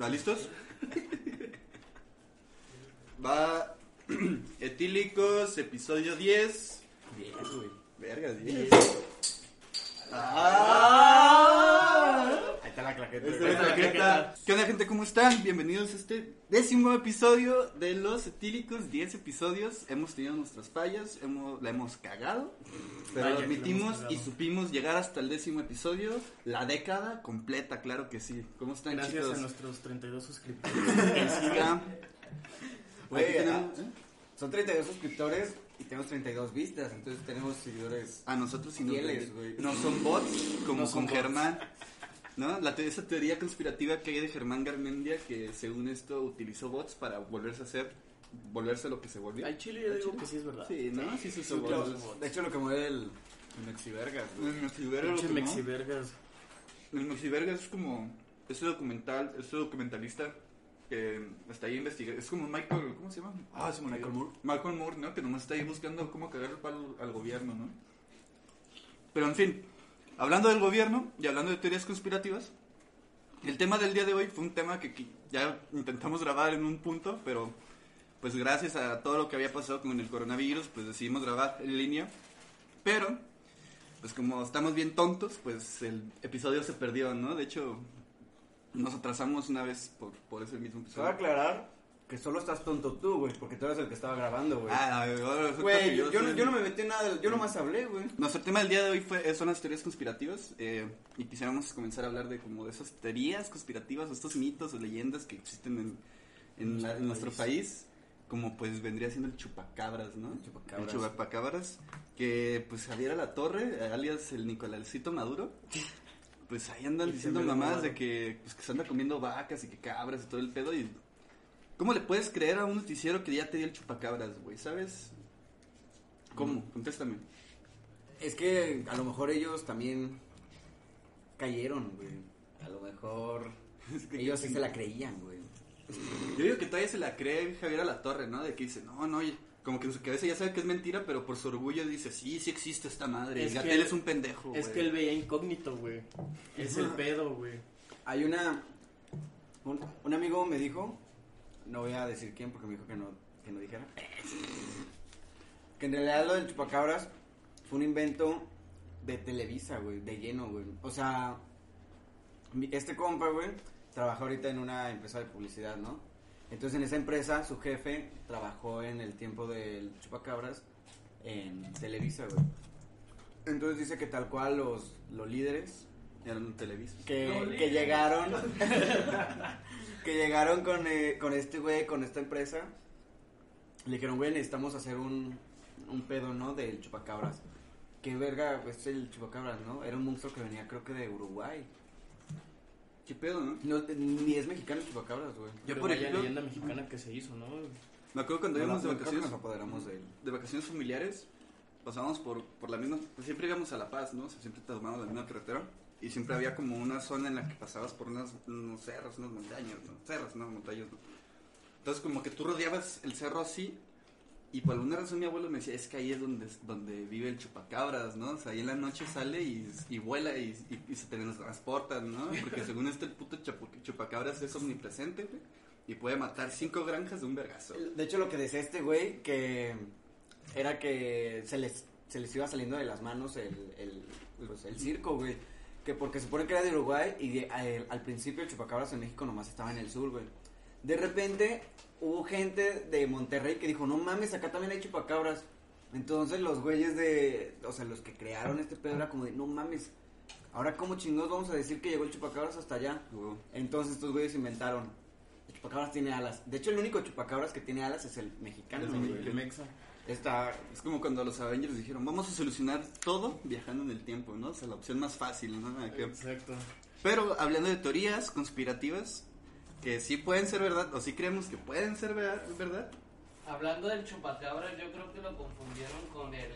¿Va listos? Va Etílicos, episodio 10. Bien, güey. Verga, 10. Ahí Esta es la claqueta. ¿Qué onda, gente? ¿Cómo están? Bienvenidos a este décimo episodio de Los Etílicos. 10 episodios. Hemos tenido nuestras fallas, hemos, la hemos cagado, pero Vaya lo admitimos y supimos llegar hasta el décimo episodio. La década completa, claro que sí. ¿Cómo están, Gracias chicos? a nuestros 32 suscriptores. Aquí tenemos, ¿eh? Son 32 suscriptores y tenemos 32 vistas, entonces tenemos seguidores. A nosotros sí güey. No son bots, como No son con bots. Germán. ¿No? La te- esa teoría conspirativa que hay de Germán Garmendia, que según esto utilizó bots para volverse a hacer, volverse lo que se volvió. Al chile yo digo que sí es verdad. Sí, ¿no? Sí Lo- bots. de hecho, lo que mueve el, el Mexivergas, güey. El Mexiverga lo Pinche quemó. mexivergas. El es como ese documental, ese documentalista que está ahí investigando. Es como Michael, ¿cómo se llama? Ah, olvidó. Michael Moore. Michael Moore, ¿no? Que nomás está ahí buscando cómo cagar el palo al gobierno, ¿no? Pero en fin, hablando del gobierno y hablando de teorías conspirativas, el tema del día de hoy fue un tema que qui- ya intentamos grabar en un punto, pero pues gracias a todo lo que había pasado con el coronavirus, pues decidimos grabar en línea. Pero, pues como estamos bien tontos, pues el episodio se perdió, ¿no? De hecho, nos atrasamos una vez por, por ese mismo episodio. aclarar que solo estás tonto tú, güey, porque tú eres el que estaba grabando, güey. Ah, Güey, yo, yo soy- yo no me metí en nada, yo nomás hablé, güey. Nuestro tema del día de hoy fue, son las teorías conspirativas eh, y quisiéramos comenzar a hablar de como de esas teorías conspirativas, o estos mitos o leyendas que existen en, en, la- en nuestro país, como pues vendría siendo el chupacabras, ¿no? El chupacabras. El chupacabras, que pues Javier La Torre, alias el Nicolalcito Maduro, pues ahí andan Y diciendo Maduro. de que, pues, que se anda comiendo vacas y que cabras y todo el pedo y... ¿Cómo le puedes creer a un noticiero que ya te dio el chupacabras, güey? ¿Sabes? ¿Cómo? Contéstame. Es que a lo mejor ellos también cayeron, güey. A lo mejor ellos sí se la creían, güey. Yo digo que todavía se la cree Javier a la Torre, ¿no? De que dice, no, no, como que en su cabeza ya sabe que es mentira, pero por su orgullo dice, sí, sí existe esta madre. Es Gatel él- es un pendejo, Es güey. que él veía incógnito, güey. Es el pedo, güey. Hay una. Un, un amigo me dijo, no voy a decir quién porque me dijo que no, que no dijera, que en realidad lo del chupacabras fue un invento de Televisa, güey, de lleno, güey. O sea, este compa, güey, trabaja ahorita en una empresa de publicidad, ¿no? Entonces en esa empresa su jefe trabajó en el tiempo del chupacabras en Televisa, güey. Entonces dice que tal cual los, los líderes Eran Televisa. que, que llegaron que llegaron con, eh, con este güey, con esta empresa. Le dijeron, güey, necesitamos hacer un, un pedo, ¿no? Del chupacabras. Qué verga, pues, es el chupacabras, ¿no? Era un monstruo que venía, creo que de Uruguay. ¿Qué pedo, no? No, ni es mexicano el chupacabras, güey. Yo, Pero por ejemplo, leyenda mexicana que se hizo, ¿no? me acuerdo cuando No, íbamos de vacaciones, nos apoderamos de él. de vacaciones familiares, pasábamos por, por la misma, pues siempre íbamos a La Paz, ¿no? O sea, siempre tomábamos la misma carretera. Y siempre había como una zona en la que pasabas por unas, unos cerros, unas montañas, ¿no? Cerros, no montañas, ¿no? Entonces como que tú rodeabas el cerro así y por alguna razón mi abuelo me decía, es que ahí es donde, donde vive el chupacabras, ¿no? O sea, ahí en la noche sale y, y vuela y, y- y se teletransporta, ¿no? Porque según este el puto chupacabras es omnipresente, güey, y puede matar cinco granjas de un vergazo. De hecho, lo que decía este güey, que era que se les, se les iba saliendo de las manos el, el, pues, el circo, güey. Que porque se supone que era de Uruguay y de- al, al principio el chupacabras en México nomás estaba en el sur, güey. De repente hubo gente de Monterrey que dijo, no mames, acá también hay chupacabras. Entonces los güeyes de, o sea, los que crearon este pedo era como de, no mames, ahora cómo chingados vamos a decir que llegó el chupacabras hasta allá. Entonces estos güeyes inventaron. El chupacabras tiene alas. De hecho, el único chupacabras que tiene alas es el mexicano. El. El mexa. Está. Es como cuando los Avengers dijeron, vamos a solucionar todo viajando en el tiempo, ¿no? O sea, la opción más fácil, ¿no? Acá. Exacto. Pero hablando de teorías conspirativas, que sí pueden ser verdad, o sí creemos que pueden ser ver- verdad, Hablando del chupacabra, yo creo que lo confundieron con el.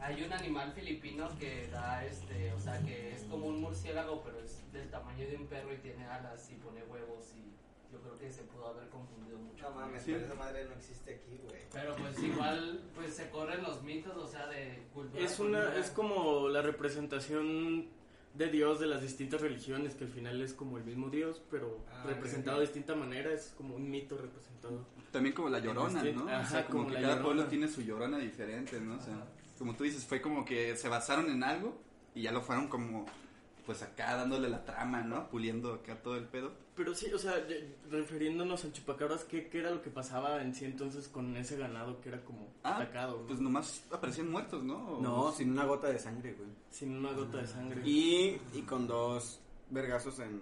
Hay un animal filipino que da este, o sea, que es como un murciélago, pero es del tamaño de un perro y tiene alas y pone huevos y yo creo que se pudo haber confundido mucho. No mames, Sí. pero esa madre no existe aquí, güey. Pero pues igual, pues se corren los mitos, o sea, de cultura. Es una, cultura. es como la representación de Dios de las distintas religiones, que al final es como el mismo Dios, pero Ah, representado de distinta manera, es como un mito representado. También como la llorona, ¿no? o ajá, sea, como, como que cada Llorona. pueblo tiene su llorona diferente, ¿no? O sea, Ajá. como tú dices, fue como que se basaron en algo y ya lo fueron como, pues acá dándole la trama, ¿no? Puliendo acá todo el pedo. Pero sí, o sea, refiriéndonos al chupacabras, ¿qué, ¿qué era lo que pasaba en sí entonces con ese ganado que era como Ah, atacado? ¿no? Pues nomás aparecían muertos, ¿no? No, sin una gota de sangre, güey. Sin una gota de sangre. Y, y con dos vergazos en.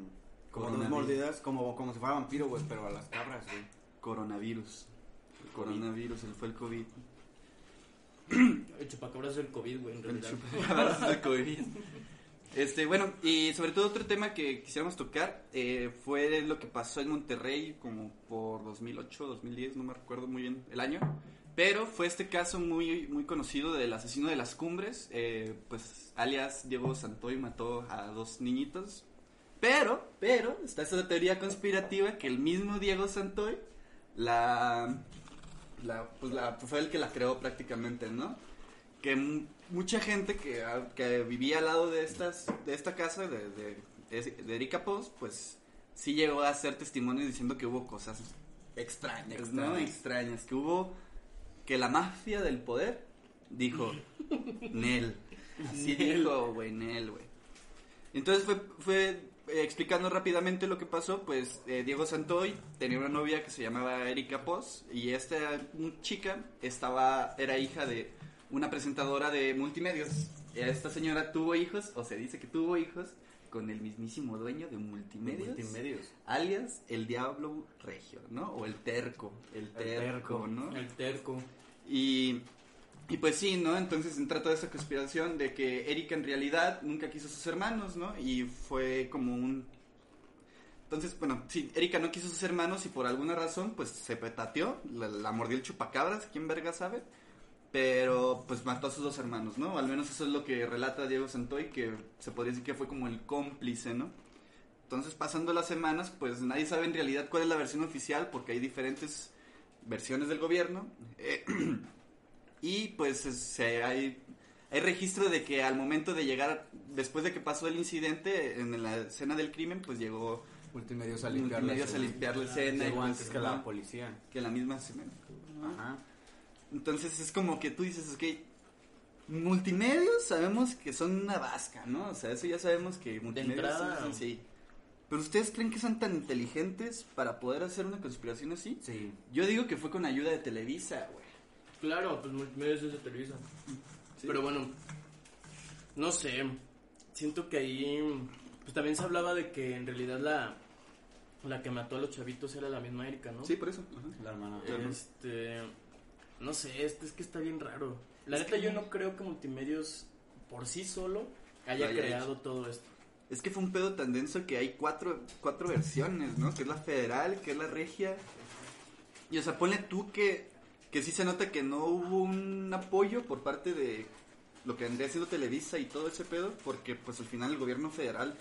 Como dos mordidas, como, como si fuera vampiro, güey, pero a las cabras, güey. Coronavirus. El coronavirus, el fue el COVID. El chupacabras es el COVID, güey, en El realidad. chupacabras del COVID. Este, bueno, y sobre todo otro tema que quisiéramos tocar eh, fue lo que pasó en Monterrey como por 2008, 2010, no me recuerdo muy bien el año, pero fue este caso muy, muy conocido del asesino de las cumbres, eh, pues alias Diego Santoy mató a dos niñitos, pero, pero, está esa teoría conspirativa que el mismo Diego Santoy la, la, pues fue el que la creó prácticamente, ¿no? que mucha gente que, ah, que vivía al lado de estas de esta casa de, de, de Erika Pos, pues sí llegó a hacer testimonio diciendo que hubo cosas extrañas, ¿no? Extrañas. Extrañas, que hubo que la mafia del poder dijo Nel. Así Nel. dijo, güey, Nel, güey. Entonces fue, fue eh, explicando rápidamente lo que pasó, pues eh, Diego Santoy tenía una novia que se llamaba Erika Pos y esta chica estaba era hija de una presentadora de multimedios. Esta señora tuvo hijos, o se dice que tuvo hijos, con el mismísimo dueño de multimedios, Multimedios. alias el Diablo Regio, ¿no? O el Terco, el Terco, Terco. ¿no? El terco. Y, y pues sí, ¿no? Entonces entra toda esa conspiración de que Erika en realidad nunca quiso a sus hermanos, ¿no? Y fue como un... Entonces, bueno, sí, Erika no quiso a sus hermanos y por alguna razón, pues se petateó, la, la mordió el chupacabras, ¿quién verga sabe? Pero pues mató a sus dos hermanos, ¿no? Al menos eso es lo que relata Diego Santoy, que se podría decir que fue como el cómplice, ¿no? Entonces, pasando las semanas, pues nadie sabe en realidad cuál es la versión oficial, porque hay diferentes versiones del gobierno. Eh, y pues es- se- hay, hay registro de que al momento de llegar, después de que pasó el incidente, en la escena del crimen, pues llegó Multimedios a limpiar la multimedios a escena. limpiar la escena. y, Llegó pues, antes que la policía. que la misma escena. Ajá. Entonces es como que tú dices, ok, multimedios sabemos que son una vasca, ¿no? O sea, eso ya sabemos que multimedios son- sí. Pero ustedes creen que son tan inteligentes para poder hacer una conspiración así? Sí. Yo digo que fue con ayuda de Televisa, güey. Claro, pues multimedios es de Televisa. Sí. Pero bueno, no sé. Siento que ahí. Pues también se hablaba de que en realidad la. La que mató a los chavitos era la misma Erika, ¿no? Sí, por eso. ajá. La hermana. Claro. Este. No sé, este es que está bien raro. La Es neta, yo no creo que multimedios por sí solo haya creado todo esto. Es que fue un pedo tan denso que hay cuatro, cuatro versiones, ¿no? Que es la federal, que es la regia. Y o sea, ponle tú que, que sí se nota que no hubo un apoyo por parte de lo que vendría siendo Televisa y todo ese pedo, porque pues al final el gobierno federal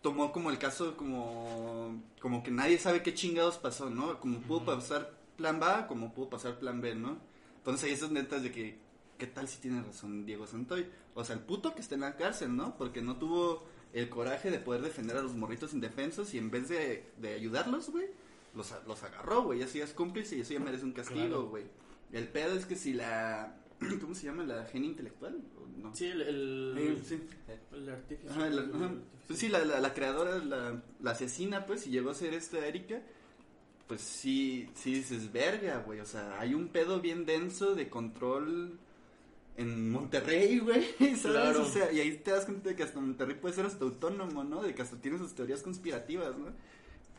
tomó como el caso como, como que nadie sabe qué chingados pasó, ¿no? Como pudo pasar plan A, como pudo pasar plan B, ¿no? Entonces ahí esas netas de que, ¿qué tal si tiene razón Diego Santoy? O sea, el puto que está en la cárcel, ¿no? Porque no tuvo el coraje de poder defender a los morritos indefensos y en vez de, de ayudarlos, güey, los, los agarró, güey. Así es cómplice y eso ya merece un castigo, Claro. güey. El pedo es que si la... ¿Cómo se llama? ¿La genia intelectual? ¿O no? Sí, el. el, sí. el artífice. Ajá, la, el ajá. artífice. Pues sí, la, la, la creadora, la, la asesina, pues, y llegó a ser esta Erika, pues sí, sí dices, verga, güey, o sea, hay un pedo bien denso de control en Monterrey, güey, ¿sabes? Claro. O sea, y ahí te das cuenta de que hasta Monterrey puede ser hasta autónomo, ¿no? De que hasta tiene sus teorías conspirativas, ¿no?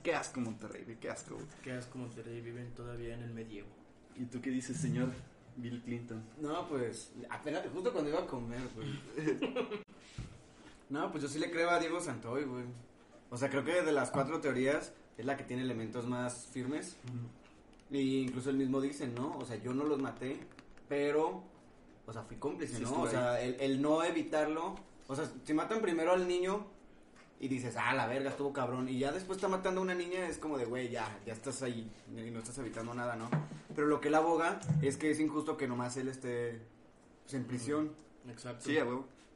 Qué asco Monterrey, güey, qué asco, güey. Que asco Monterrey viven todavía en el medievo. ¿Y tú qué dices, señor Bill Clinton? No, pues, apenas, justo cuando iba a comer, güey. No, pues yo sí le creo a Diego Santoy, güey. O sea, creo que de las cuatro teorías es la que tiene elementos más firmes. Y incluso él mismo dice, ¿no? O sea, yo no los maté, pero, o sea, fui cómplice, Sí, ¿no? O sea, el, el no evitarlo. O sea, si matan primero al niño y dices, ah, la verga, estuvo cabrón. Y ya después está matando a una niña, es como de, güey, ya, ya estás ahí y no estás evitando nada, ¿no? Pero lo que él aboga es que es injusto que nomás él esté pues, en prisión. Exacto.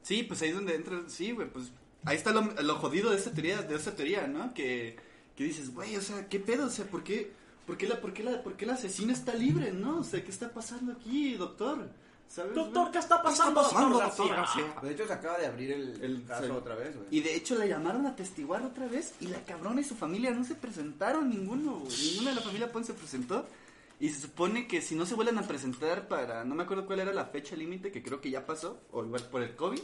Sí, pues ahí es donde entra, sí, güey, pues ahí está lo, lo jodido de esta teoría, de esta teoría, ¿no? Que, que dices, güey, o sea, ¿qué pedo? O sea, ¿por qué, por qué la, por qué la, por qué el asesino está libre, no? O sea, ¿qué está pasando aquí, doctor? ¿Sabes? Doctor, güey? ¿qué está pasando, doctor doctor García? García? De hecho, se acaba de abrir el, El- caso sí. otra vez, güey. Y de hecho la llamaron a testiguar otra vez y la cabrona y su familia no se presentaron ninguno, güey. Ninguna de la familia Pons se presentó. Y se supone que si no se vuelven a presentar para, no me acuerdo cuál era la fecha límite, que creo que ya pasó, o igual por el COVID,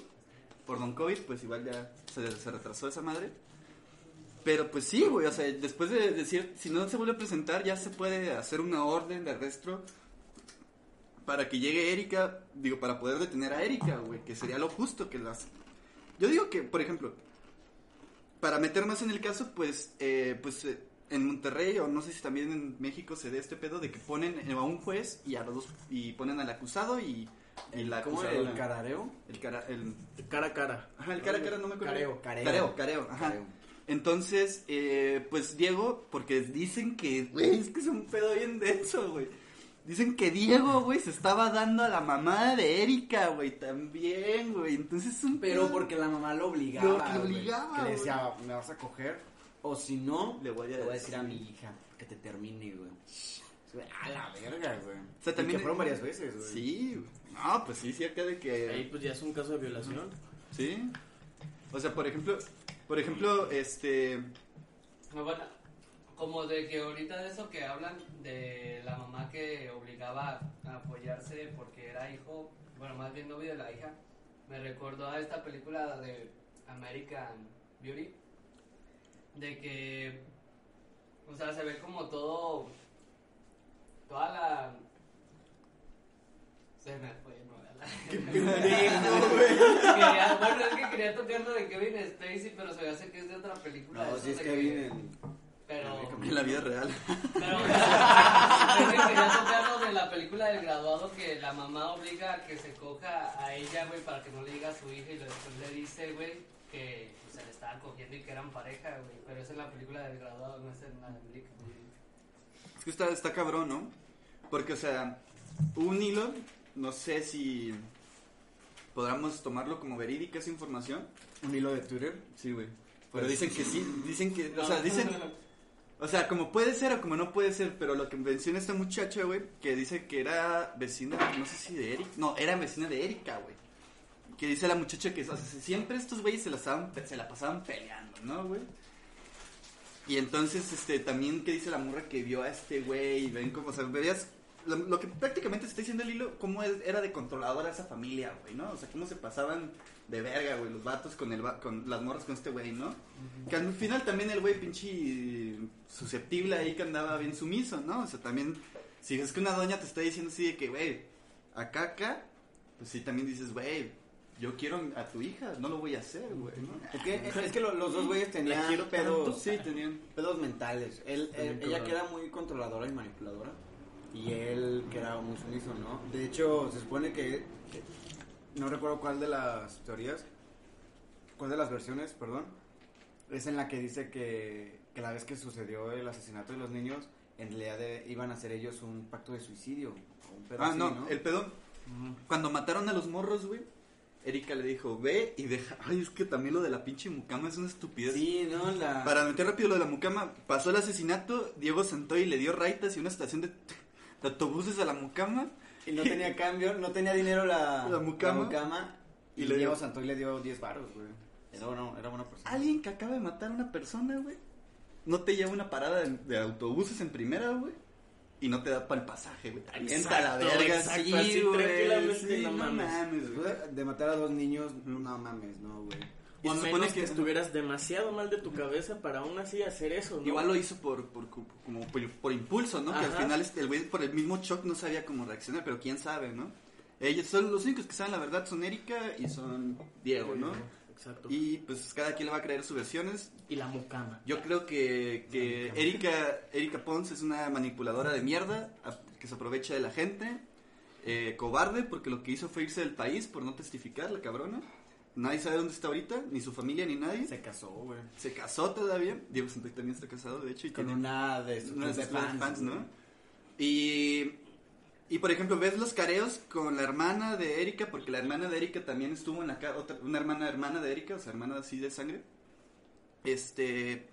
por Don COVID, pues igual ya se, se retrasó esa madre. Pero pues sí, güey, o sea, después de decir, si no se vuelve a presentar, ya se puede hacer una orden de arresto para que llegue Erika, digo, para poder detener a Erika, güey, que sería lo justo que las... Yo digo que, por ejemplo, para meter más en el caso, pues, eh, pues eh, en Monterrey o no sé si también en México se dé este pedo de que ponen a un juez y a los dos y ponen al acusado y, la ¿Cómo el carareo? el cara el Cara a cara. ajá, el cara a cara no me acuerdo. Careo. Careo. Careo, careo, ajá. Careo. Entonces, eh, pues Diego, porque dicen que, güey, es que es un pedo bien denso, güey. Dicen que Diego, güey, se estaba dando a la mamá de Erika, güey, también, güey. Entonces es un Pero pedo- porque la mamá lo obligaba. Lo- obligaba, Que le decía, me vas a coger. O si no, Le voy a decir decir. a mi hija que te termine, güey. A la verga, güey. O sea, Y también- que fueron varias veces, güey. Sí, güey. No, pues sí, sí, acá de que... Ahí pues ya es un caso de violación. Sí. O sea, por ejemplo, por ejemplo, este... No, Bueno, como de que ahorita de eso que hablan de la mamá que obligaba a apoyarse porque era hijo, bueno, más bien novio de la hija, me recordó a esta película de American Beauty, de que, o sea, se ve como todo, toda la... Se me fue, no, Quería- bueno, es que quería tocar lo de Kevin Spacey, pero se me hace que es de otra película. No, eso si es de que vienen. Pero, En la vida real. pero es que quería tocar lo de la película del graduado que la mamá obliga a que se coja a ella, güey, para que no le diga a su hija y después le dice, güey, que pues, se le estaba cogiendo y que eran pareja, güey. Pero es en la película del graduado, no es en la de Beauty. Es que está, está cabrón, ¿no? Porque, o sea, hubo un hilo, no sé si podamos tomarlo como verídica esa información. Un hilo de Twitter. Sí, güey. Pero dicen que sí, dicen que, o sea, dicen, o sea, como puede ser o como no puede ser, pero lo que menciona esta muchacha, güey, que dice que era vecina, no sé si de Erika, no, era vecina de Erika, güey. Que dice la muchacha que, o sea, siempre estos güeyes se la, estaban, se la pasaban peleando, ¿no, güey? Y entonces, este, también que dice la morra que vio a este güey, y ven como, o sea, veías, lo, lo que prácticamente está diciendo el hilo, cómo es- era de controladora esa familia, güey, ¿no? O sea, cómo se pasaban de verga, güey, los vatos con, el, con las morras con este güey, ¿no? Que al final también el güey pinche susceptible ahí que andaba bien sumiso, ¿no? O sea, también, si es que una doña te está diciendo así de que, güey, acá, acá, pues sí, también dices, güey, yo quiero a tu hija, no lo voy a hacer, güey, ¿no? Es que, es que lo- los dos güeyes La tenían pedos, tanto. Sí, tenían. pedos mentales. Él, ella que era muy controladora y manipuladora. Y él que era muy sumiso, ¿no? De hecho, se supone que, no recuerdo cuál de las teorías, cuál de las versiones, perdón, es en la que dice que, que la vez que sucedió el asesinato de los niños, en realidad de- iban a hacer ellos un pacto de suicidio. o un pedo Ah, así, no, el pedo, cuando mataron a los morros, güey, Erika le dijo, ve y deja, ay, es que también lo de la pinche mucama es una estupidez. Sí, no, la... Para meter rápido lo de la mucama, pasó el asesinato, Diego Santoy le dio raitas y una estación de, de autobuses a la mucama. Y no tenía cambio, no tenía dinero la, La mucama. mucama, y, Y le Diego Santoy le dio 10 baros, güey. Era, bueno, era buena persona. Alguien que acaba de matar a una persona, güey, no te lleva una parada de, de autobuses en primera, güey, y no te da para el pasaje, güey. Te avienta a la verga, exacto, sí, así güey, sí, no mames. güey. De matar a dos niños, no mames, no, güey. Y O a menos que, que- estuvieras demasiado mal de tu cabeza para aún así hacer eso, ¿no? Igual lo hizo por, por, como por, por impulso, ¿no? Que al Ajá. final este, el güey por el mismo shock no sabía cómo reaccionar, pero quién sabe, ¿no? Ellos son los únicos que saben la verdad, son Erika y son Diego, ¿no? Exacto. Y pues cada quien le va a creer sus versiones. Y la mucama. Yo creo que, que Erika, Erika Pons es una manipuladora de mierda que se aprovecha de la gente. eh, cobarde porque lo que hizo fue irse del país por no testificar, la cabrona. Nadie sabe dónde está ahorita, ni su familia ni nadie. Se, Se casó, güey. casó todavía. Diego Santoy también está casado, de hecho. Y Con tiene una de sus una de fans, fans, ¿no? Y Y por ejemplo, ves los careos con la hermana de Erika, porque la hermana de Erika también estuvo en la casa, una hermana hermana de Erika, o sea, hermana así de sangre. Este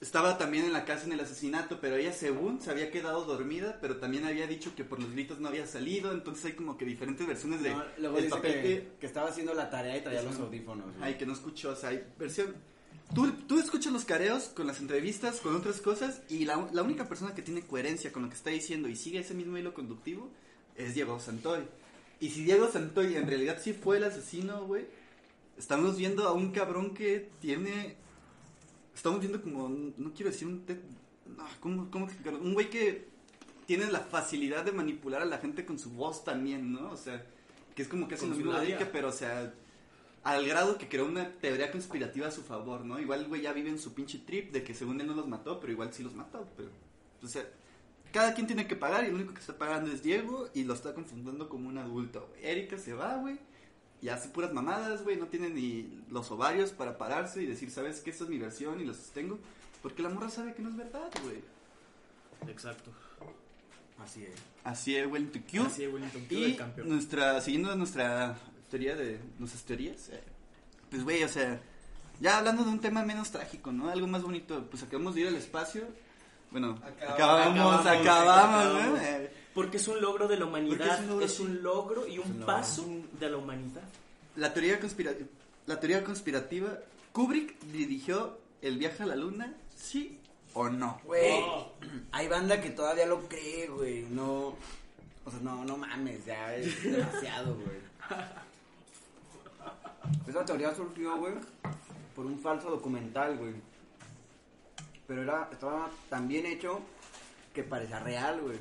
estaba también en la casa en el asesinato, pero ella según se había quedado dormida, pero también había dicho que por los gritos no había salido, entonces hay como que diferentes versiones de No, luego el dice papel que, que, que estaba haciendo la tarea y traía los audífonos. ay, que no escuchó, o sea, hay versión Tú, tú escuchas los careos con las entrevistas, con otras cosas, y la, la única persona que tiene coherencia con lo que está diciendo y sigue ese mismo hilo conductivo es Diego Santoy. Y si Diego Santoy en realidad sí fue el asesino, güey, estamos viendo a un cabrón que tiene. Estamos viendo como. No quiero decir un. te- no, ¿cómo, cómo explicarlo? Un güey que tiene la facilidad de manipular a la gente con su voz también, ¿no? O sea, que es como que hace Con lo mismo pero o sea. Al grado que creó una teoría conspirativa a su favor, ¿no? Igual el güey ya vive en su pinche trip de que según él no los mató, pero igual sí los mató, pero... O sea, cada quien tiene que pagar y el único que está pagando es Diego y lo está confundiendo como un adulto, güey. Erika se va, güey, y hace puras mamadas, güey, no tiene ni los ovarios para pararse y decir, ¿sabes qué? Esta es mi versión y la sostengo. Porque la morra sabe que no es verdad, güey. Exacto. Así es. Así es, tu Q. Así es, Wellington Q Y del campeón. nuestra, siguiendo nuestra teoría de nuestras teorías, eh, pues güey, o sea, ya hablando de un tema menos trágico, ¿no? Algo más bonito, pues acabamos de ir al espacio. Bueno, Acabamos, acabamos, acabamos, acabamos. ¿no? Eh, Porque es un logro de la humanidad. Es un logro, Es sí. un logro y un paso de la humanidad. la teoría conspirativa, la teoría conspirativa, Kubrick dirigió el viaje a la luna, ¿sí o no? Güey, hay banda que todavía lo cree, güey. No. O sea, no, no mames, ya es demasiado, güey. Esa teoría surgió, güey, por un falso documental, güey. Pero era, estaba tan bien hecho que parecía real, güey.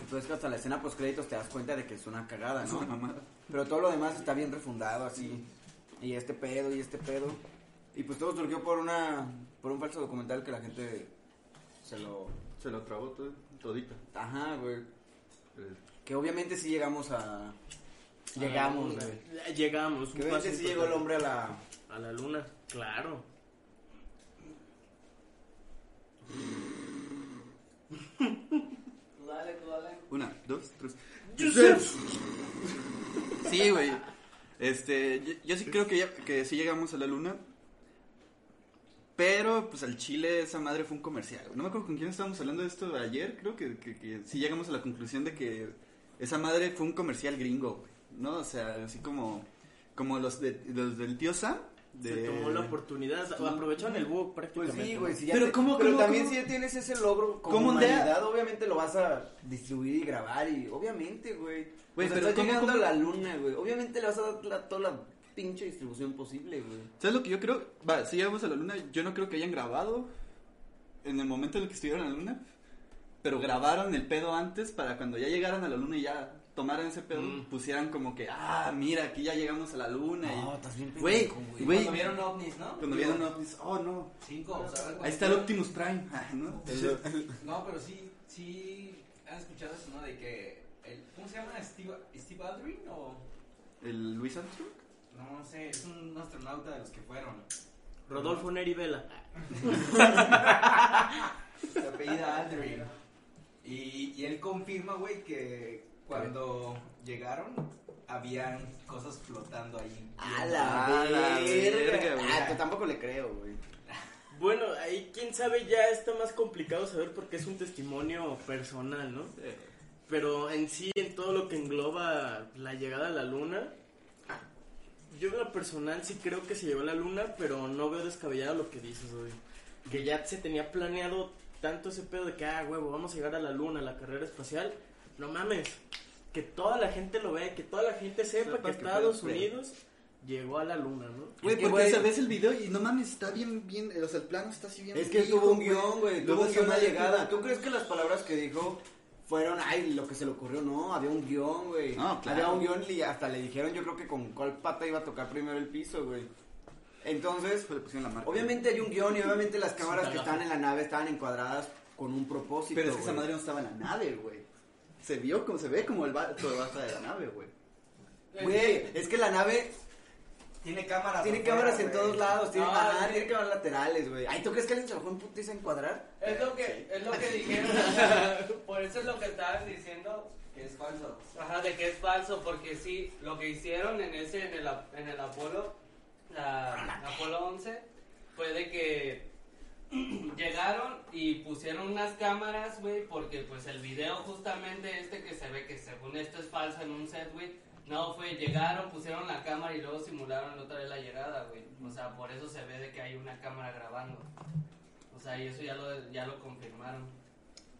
Entonces que hasta la escena post créditos te das cuenta de que es una cagada, Es ¿no? una mamada. Pero todo lo demás está bien refundado así. Y este pedo y este pedo. Y pues todo surgió por una por un falso documental que la gente se lo Se lo trabó todo, todita. ajá, güey. Eh, Que obviamente sí llegamos a llegamos, A la güey. Llegamos. Que obviamente sí llegó el hombre a la A la luna, claro. Una, dos, tres. Joseph. Sí, güey. Este, yo, yo sí creo que, ya, que sí llegamos a la luna. Pero, pues al Chile esa madre fue un comercial. No me acuerdo con quién estábamos hablando de esto ayer. Creo que, que, que sí llegamos a la conclusión de que esa madre fue un comercial gringo, güey. ¿No? O sea, así como, como los, de, los del tío Sam. De... Se tomó la oportunidad. Sí. Aprovecharon el bug Pues prácticamente. sí, ¿no? güey, si ya Pero te- ¿cómo- pero cómo- también cómo- si ya tienes ese logro como ¿Cómo humanidad, obviamente lo vas a distribuir y grabar y obviamente, güey. Güey, o sea, pero estás ¿cómo- llegando cómo- a la luna, güey. Obviamente le vas a dar la- toda la pinche distribución posible, güey. ¿Sabes lo que yo creo? Va, si llegamos a la luna, yo no creo que hayan grabado en el momento en el que estuvieron en la luna, pero grabaron el pedo antes para cuando ya llegaran a la luna y ya tomaran ese pedo, Mm. pusieran como que, ah, mira, aquí ya llegamos a la luna. y- No, estás bien Güey. Cuando vieron ovnis, ¿no? Cuando vieron ovnis, oh no, Cinco, o sea, algo ahí está el Optimus Prime, ah, ¿no? No, pero sí, sí han escuchado eso, ¿no? De que, el, ¿cómo se llama? Steve, Steve Aldrin o... ¿El Luis Armstrong? No, no sé, es un astronauta de los que fueron. Rodolfo Neri Vela. Se apellida Aldrin. Y, y él confirma, güey, que cuando llegaron habían cosas flotando ahí. A la A la verga. Ah, yo tampoco le creo, güey. Bueno, ahí quién sabe ya está más complicado saber porque es un testimonio personal, ¿no? Pero en sí, en todo lo que engloba la llegada a la luna, yo en lo personal sí creo que se llegó a la luna, pero no veo descabellado lo que dices, güey. Que ya se tenía planeado tanto ese pedo de que, ah, huevo, vamos a llegar a la luna, a la carrera espacial. No mames, que toda la gente lo vea, que toda la gente sepa Sepa que que Estados Unidos llegó a la luna, ¿no? Güey, que, porque güey- o sea, ves el video y no mames, está bien, bien, o sea, el plano está así bien Es que tuvo un guion, güey. Tuvo un se guion va de de- llegada. ¿Tú crees que las palabras que dijo fueron, ay, lo que se le ocurrió? No, había un guion, güey. No, claro. Había un guion y hasta le dijeron, yo creo que con cuál pata iba a tocar primero el piso, güey. Entonces, Pues le pusieron la marca. obviamente hay un guion y obviamente las cámaras que están en la nave estaban encuadradas con un propósito. Pero es que esa madre no estaba en la nave, güey. Se vio como se ve como el vato baja de la nave, güey. Güey, es que la nave Tiene cámaras. Tiene afuera, cámaras en güey. todos lados, tiene, sí. tiene cámaras laterales, güey. Ay, ¿tú crees que alguien se bajó en putiza a encuadrar? Es lo que, es lo que dijeron. Por eso es lo que estaban diciendo. Que es falso. Ajá, de que es falso, porque sí, lo que hicieron en ese, en el, en el Apolo, la, Apolo 11, fue de que llegaron y pusieron unas cámaras, güey, porque pues el video justamente este que se ve que según esto es falso en un set, güey, no fue, llegaron, pusieron la cámara y luego simularon otra vez la llegada, güey. O sea, por eso se ve de que hay una cámara grabando. O sea, y eso ya lo, ya lo confirmaron.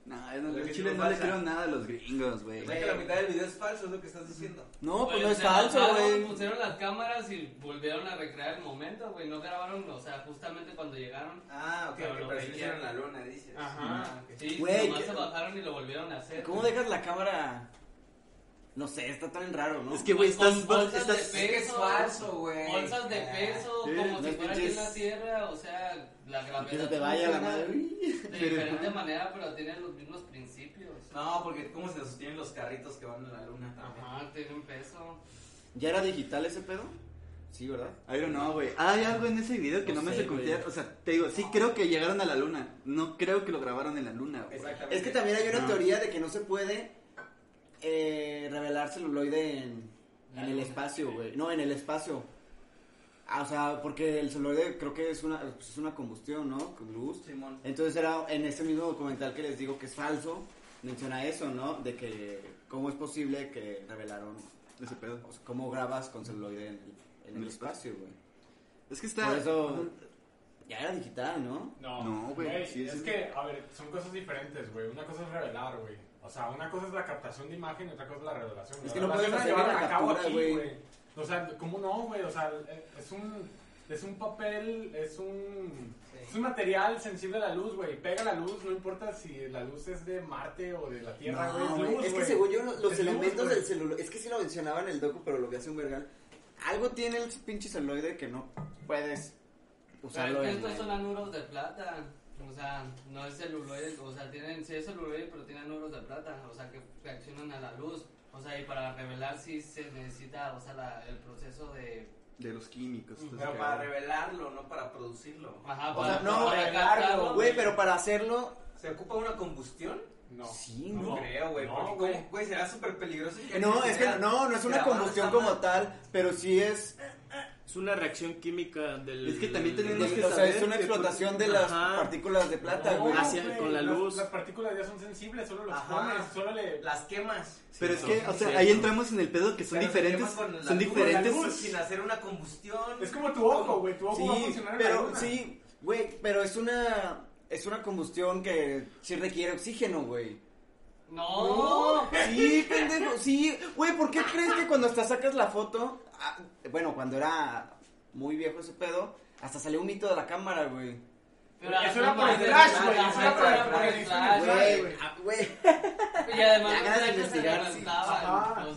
No, yo no, chile no le creo nada a los gringos, güey. O sea que la mitad del video es falso, es lo que estás diciendo. No, pues no es falso, güey. Pusieron las cámaras y volvieron a recrear el momento, güey. No grabaron, o sea, justamente cuando llegaron. Ah, ok, Pero pero sí hicieron la luna, dices. Ajá. Sí, Güey, nomás ¿qué- se bajaron y lo volvieron a hacer. ¿Cómo dejas la cámara? No sé, está tan raro, ¿no? Es que, güey, Con estás, bolsas estás, de Es que es peso, falso, güey. Bolsas de peso, Sí, como si fuera aquí en la tierra, o sea, la gravedad. Que se te vaya la madre. De Pero- diferente manera, pero tienen los mismos principios. No, porque cómo se sostienen los carritos que van en la luna. Ajá, tienen peso. ¿Ya era digital ese pedo? Sí, ¿verdad? I don't know, güey. Hay algo en ese video que No no, me sé, hace confiar. güey. O sea, te digo, sí creo que llegaron a la luna. No creo que lo grabaron en la luna, güey. Exactamente. Es que también hay una No. teoría de que no se puede eh, revelar celuloide en, en el espacio, güey. No, en el espacio. Ah, o sea, porque el celuloide creo que es una, pues, es una combustión, ¿no? Con luz. Simón. Entonces era en ese mismo documental que les digo que es falso, menciona eso, ¿no? De que cómo es posible que revelaron, Ese pedo. o sea, cómo grabas con celuloide en el, en el espacio, güey. Es que está. Por eso ya era digital, ¿no? No, No, güey, sí, es sí. que, a ver, son cosas diferentes, güey. Una cosa es revelar, güey. O sea, una cosa es la captación de imagen y otra cosa es la revelación. Es La que no puedes hacer llevaron una a cabo aquí, güey. O sea, ¿cómo no, güey? O sea, eh, es un, es un papel, es un, es un material sensible a la luz, güey. Pega la luz, no importa si la luz es de Marte o de la Tierra, güey. No, es luz, es que según yo, lo- los Es luz, elementos güey. del celuloide, es que sí lo mencionaba en el docu, pero lo vi hace un vergal. Algo tiene el pinche celuloide que no puedes usarlo Pero es en que estos el- son anuros de plata. O sea, no es celuloide, o sea, tienen, sí es celuloide, pero tienen anuros de plata, o sea, que reaccionan a la luz. O sea, y para revelar sí se necesita, o sea, la- el proceso de... De los químicos. Pero para revelarlo, no para producirlo. Ajá, O sea, para, no, para revelarlo, Güey, pero para hacerlo, ¿Se ocupa una combustión? No. Sí, No, No. creo, güey. No, porque, güey. ¿cómo, güey, será súper peligroso. Eh, no, es que no, no es una combustión como tal, pero sí es, Es una reacción química del. Es que también tenemos que o sea, es una explotación de las Ajá. partículas de plata, No, güey. Hacia- güey, con la las- luz. Las, partículas ya son sensibles, solo los Ajá. pones, solo le... Las quemas. Pero es Sí, que, no, o sí, sea, sí, ahí no. entramos en el pedo que son Pero diferentes. quema con la Son luz, diferentes. luz, sin hacer una combustión. Es como tu ojo, güey. Tu ojo va a Sí, funcionar en la pero sí, güey, pero es una es una combustión que sí requiere oxígeno, güey. No. Sí, pendejo, sí. Güey, ¿por qué crees que cuando hasta sacas la foto, bueno, cuando era muy viejo ese pedo, hasta salió un mito de la cámara, güey? Pero Eso era por el flash, güey, ajá, eso era por el- flash, Güey, ah, güey. Y además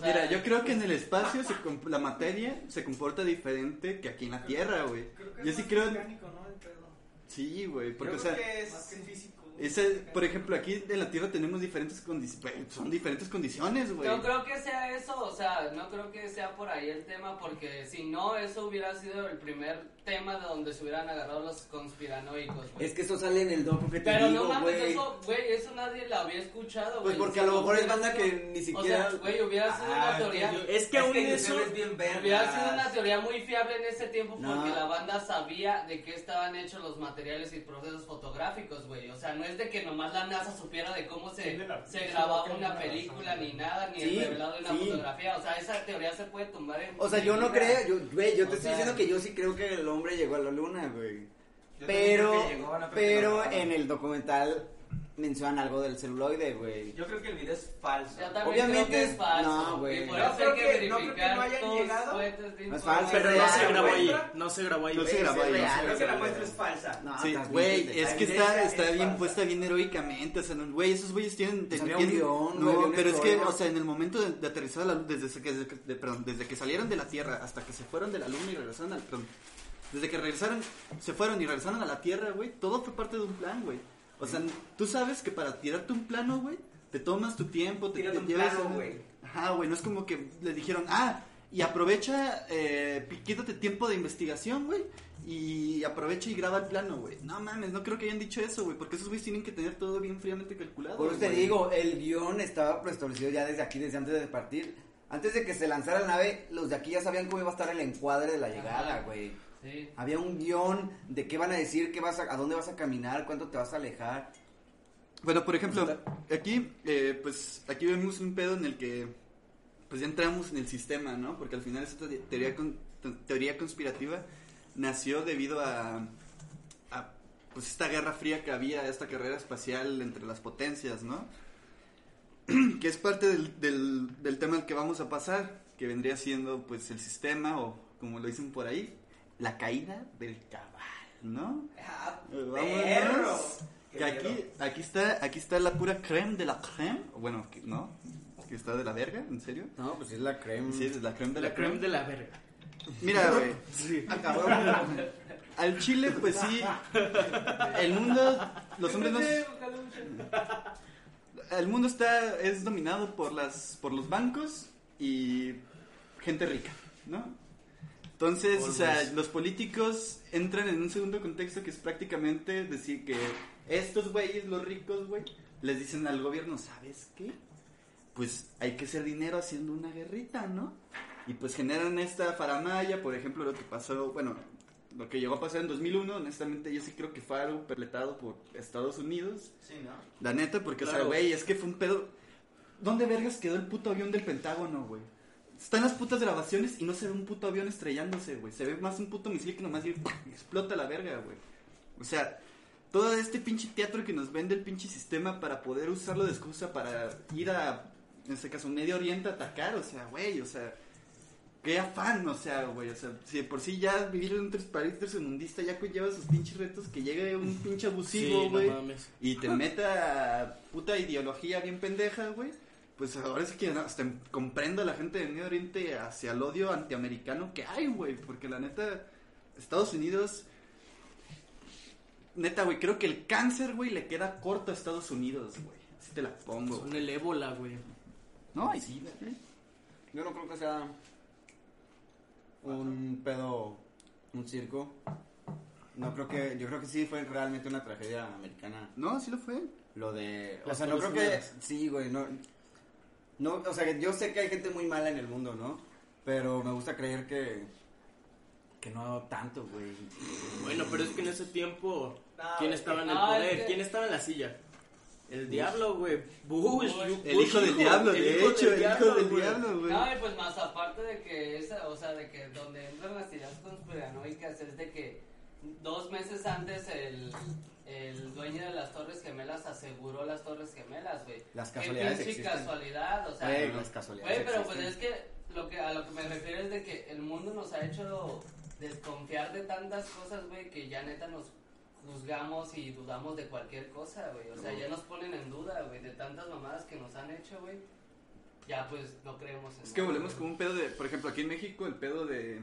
Mira, yo creo que en el espacio se comp- la materia se comporta diferente que aquí en la Tierra, güey. Yo sí creo. mecánico, ¿no? El pedo. Sí, güey. Porque, o sea. creo que es más que físico. Ese, por ejemplo, aquí en la Tierra tenemos diferentes condiciones. Son diferentes condiciones, güey. No creo que sea eso, o sea, no creo que sea por ahí el tema, porque si no, eso hubiera sido el primer tema de donde se hubieran agarrado los conspiranoicos, güey. Es que eso sale en el docu que te Pero digo, no mames, güey. eso, güey, eso nadie lo había escuchado, Pues güey. porque O a lo mejor es banda que ni siquiera O sea, güey, hubiera sido Ah, una es que teoría... yo- Es que aún que eso. ilusiones bien vergas. Hubiera sido una teoría muy fiable en ese tiempo No. porque la banda sabía de qué estaban hechos los materiales y procesos fotográficos, güey. O sea, no es de que nomás la NASA supiera de cómo se, Tiene la- se sí, grababa tiene una la película razón, ni nada, ni Sí, el revelado de una sí. fotografía. O sea, esa teoría se puede tumbar en... O sea, yo no creo, yo, güey, yo te O estoy sea- diciendo que yo sí creo que el hombre llegó a la luna, güey. Pero, pero en el documental mencionan algo del celuloide, güey. Yo creo que el video es falso. Yo también Obviamente creo que es- falso. no, güey. No eso creo hay que que- no creo que no hayan llegado. No es falso. Pero no se grabó ahí. No se grabó ahí. No se grabó ahí. Creo que la muestra es falsa. No, Sí, güey, es que está, es está bien falsa. puesta bien heroicamente, o sea, güey, esos güeyes tienen... Un guion, no, pero es que, o sea, en el momento de, aterrizar a la luz, desde que, perdón, desde que salieron de la Tierra hasta que se fueron de la Luna y regresaron al... Perdón, desde que regresaron, se fueron y regresaron a la Tierra, güey, todo fue parte de un plan, güey. O sea, tú sabes que para tirarte un plano, güey, te tomas tu tiempo, te, te un llevas plano, un- güey. Ajá, güey, no es como que le dijeron, ah, y aprovecha, eh, quítate tiempo de investigación, güey. Y aprovecha y graba el plano, güey. No mames, no creo que hayan dicho eso, güey. Porque esos güeyes tienen que tener todo bien fríamente calculado. Por eso te digo, el guion estaba preestablecido ya desde aquí, desde antes de partir. Antes de que se lanzara la nave, los de aquí ya sabían cómo iba a estar el encuadre de la llegada, güey. Sí. Había un guion de qué van a decir, qué vas a, a dónde vas a caminar, cuánto te vas a alejar. Bueno, por ejemplo, aquí, eh, pues, aquí vemos un pedo en el que, pues, ya entramos en el sistema, ¿no? Porque al final esta te- teoría, con- teoría conspirativa nació debido a, a, pues, esta guerra fría que había, esta carrera espacial entre las potencias, ¿no? que es parte del, del, del tema al que vamos a pasar, que vendría siendo, pues, el sistema, o como lo dicen por ahí, la caída del cabal, ¿no? Ah, Vámonos. Que aquí, aquí está, aquí está la pura creme de la creme. Bueno, que- ¿no? Que está de la verga, ¿en serio? No, pues es la creme. Sí, es la creme de la, La creme de la verga. Mira, güey. Al chile, pues sí. El mundo, los hombres no. El mundo está, es dominado por las, por los bancos y gente rica, ¿no? Entonces, o sea, los políticos entran en un segundo contexto que es prácticamente decir que estos güeyes, los ricos, güey, les dicen al gobierno, ¿sabes qué? Pues hay que hacer dinero haciendo una guerrita, ¿no? Y pues generan esta faramaya, por ejemplo, lo que pasó, bueno, lo que llegó a pasar en 2001, honestamente yo sí creo que fue algo perpetrado por Estados Unidos. Sí, ¿no? La neta, porque, o sea, güey, es que fue un pedo. ¿Dónde vergas quedó el puto avión del Pentágono, güey? Están las putas grabaciones y no se ve un puto avión estrellándose, güey. Se ve más un puto misil que nomás y explota la verga, güey. O sea, todo este pinche teatro que nos vende el pinche sistema para poder usarlo de excusa para ir a, en este caso, Medio Oriente a atacar, o sea, güey, o sea, qué afán, o sea, güey, o sea, si de por sí ya vivir en un tres país tercermundista ya conlleva sus pinches retos, que llegue un pinche abusivo, Sí, güey no mames. y te meta puta ideología bien pendeja, güey. Pues ahora es que hasta comprendo a la gente del Medio Oriente hacia el odio antiamericano que hay, güey. Porque la neta, Estados Unidos. Neta, güey, creo que el cáncer, güey, le queda corto a Estados Unidos, güey. Así te la pongo. Son el ébola, güey. No, y sí, güey. Yo no creo que sea un pedo, un circo. No creo que, yo creo que sí fue realmente una tragedia americana. No, sí lo fue. Lo de, o sea, no creo que, sí, güey, no, no, o sea, yo sé que hay gente muy mala en el mundo, ¿no? Pero me gusta creer que, que no tanto, güey. Bueno, pero es que en ese tiempo, ¿quién es estaba en el es poder? ¿Quién estaba en la silla? El diablo, güey. Bush. Bush. El hijo del diablo, el de hecho, el hijo diablo, del diablo, güey. No, y pues más aparte de que esa, o sea, de que donde entran las teorías conspiranoicas es de que dos meses antes el, el dueño de las Torres Gemelas aseguró las Torres Gemelas, güey. Las Qué casualidades pinche existen. casualidad, o sea, Güey, las casualidades Güey, pero pues existen. es que lo que a lo que me refiero es de que el mundo nos ha hecho desconfiar de tantas cosas, güey, que ya neta nos juzgamos y dudamos de cualquier cosa, güey. O sea, ya nos ponen en duda, güey, de tantas mamadas que nos han hecho, güey. Ya pues no creemos en Es que volvemos güey. como un pedo de, por ejemplo, aquí en México, el pedo de,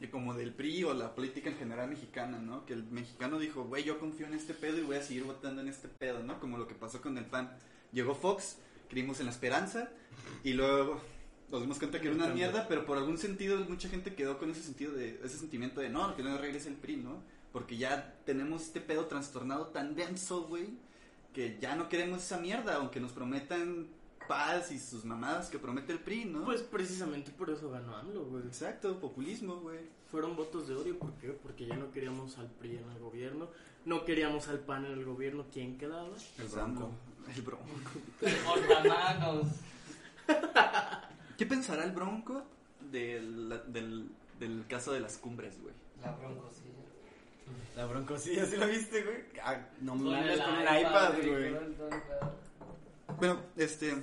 de como del PRI o la política en general mexicana, ¿no? Que el mexicano dijo, güey, yo confío en este pedo y voy a seguir votando en este pedo, ¿no? Como lo que pasó con el PAN. Llegó Fox, creímos en la esperanza y luego nos dimos cuenta que era una mierda, pero por algún sentido mucha gente quedó con ese sentido de, ese sentimiento de, no, que no regrese el PRI, ¿no? Porque ya tenemos este pedo trastornado tan denso, güey, que ya no queremos esa mierda, aunque nos prometan paz y sus mamadas que promete el PRI, ¿no? Pues precisamente por eso ganó AMLO, güey. Exacto, populismo, güey. Fueron votos de odio, ¿por qué? Porque ya no queríamos al PRI en el gobierno, no queríamos al PAN en el gobierno, ¿quién quedaba? El bronco. El bronco. Portamanos. ¿Qué pensará el bronco del, del, del caso de las cumbres, güey? La broncosilla. La broncosilla, ¿sí la viste, güey? Ah, no el con el iPad, güey. Bueno, este.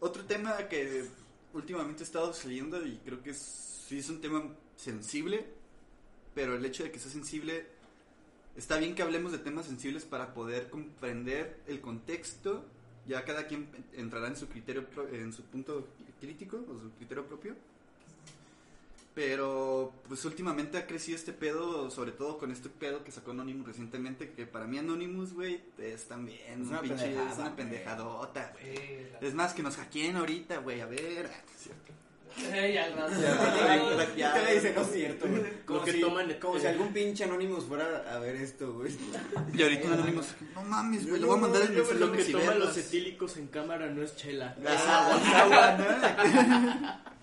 Otro tema que últimamente he estado saliendo y creo que sí es un tema sensible, pero el hecho de que sea sensible. Está bien que hablemos de temas sensibles para poder comprender el contexto. Ya cada quien entrará en su criterio, en su punto crítico o su criterio propio. Pero, pues últimamente ha crecido este pedo, sobre todo con este pedo que sacó Anonymous recientemente, que para mí Anonymous, güey, es también Es un una pinche, pendejada, es una pendejadota, güey. Sí, Es más, que nos hackeen ahorita, güey, a ver. es cierto. Ey, al rato. Y te dice, no es cierto, güey. Como, si, toman- como si algún pinche Anonymous fuera a ver esto, güey. Y ahorita un anónimo, no mames, güey, le voy a mandar el mensaje Lo a que toman los etílicos en cámara no es chela. Ah, es agua,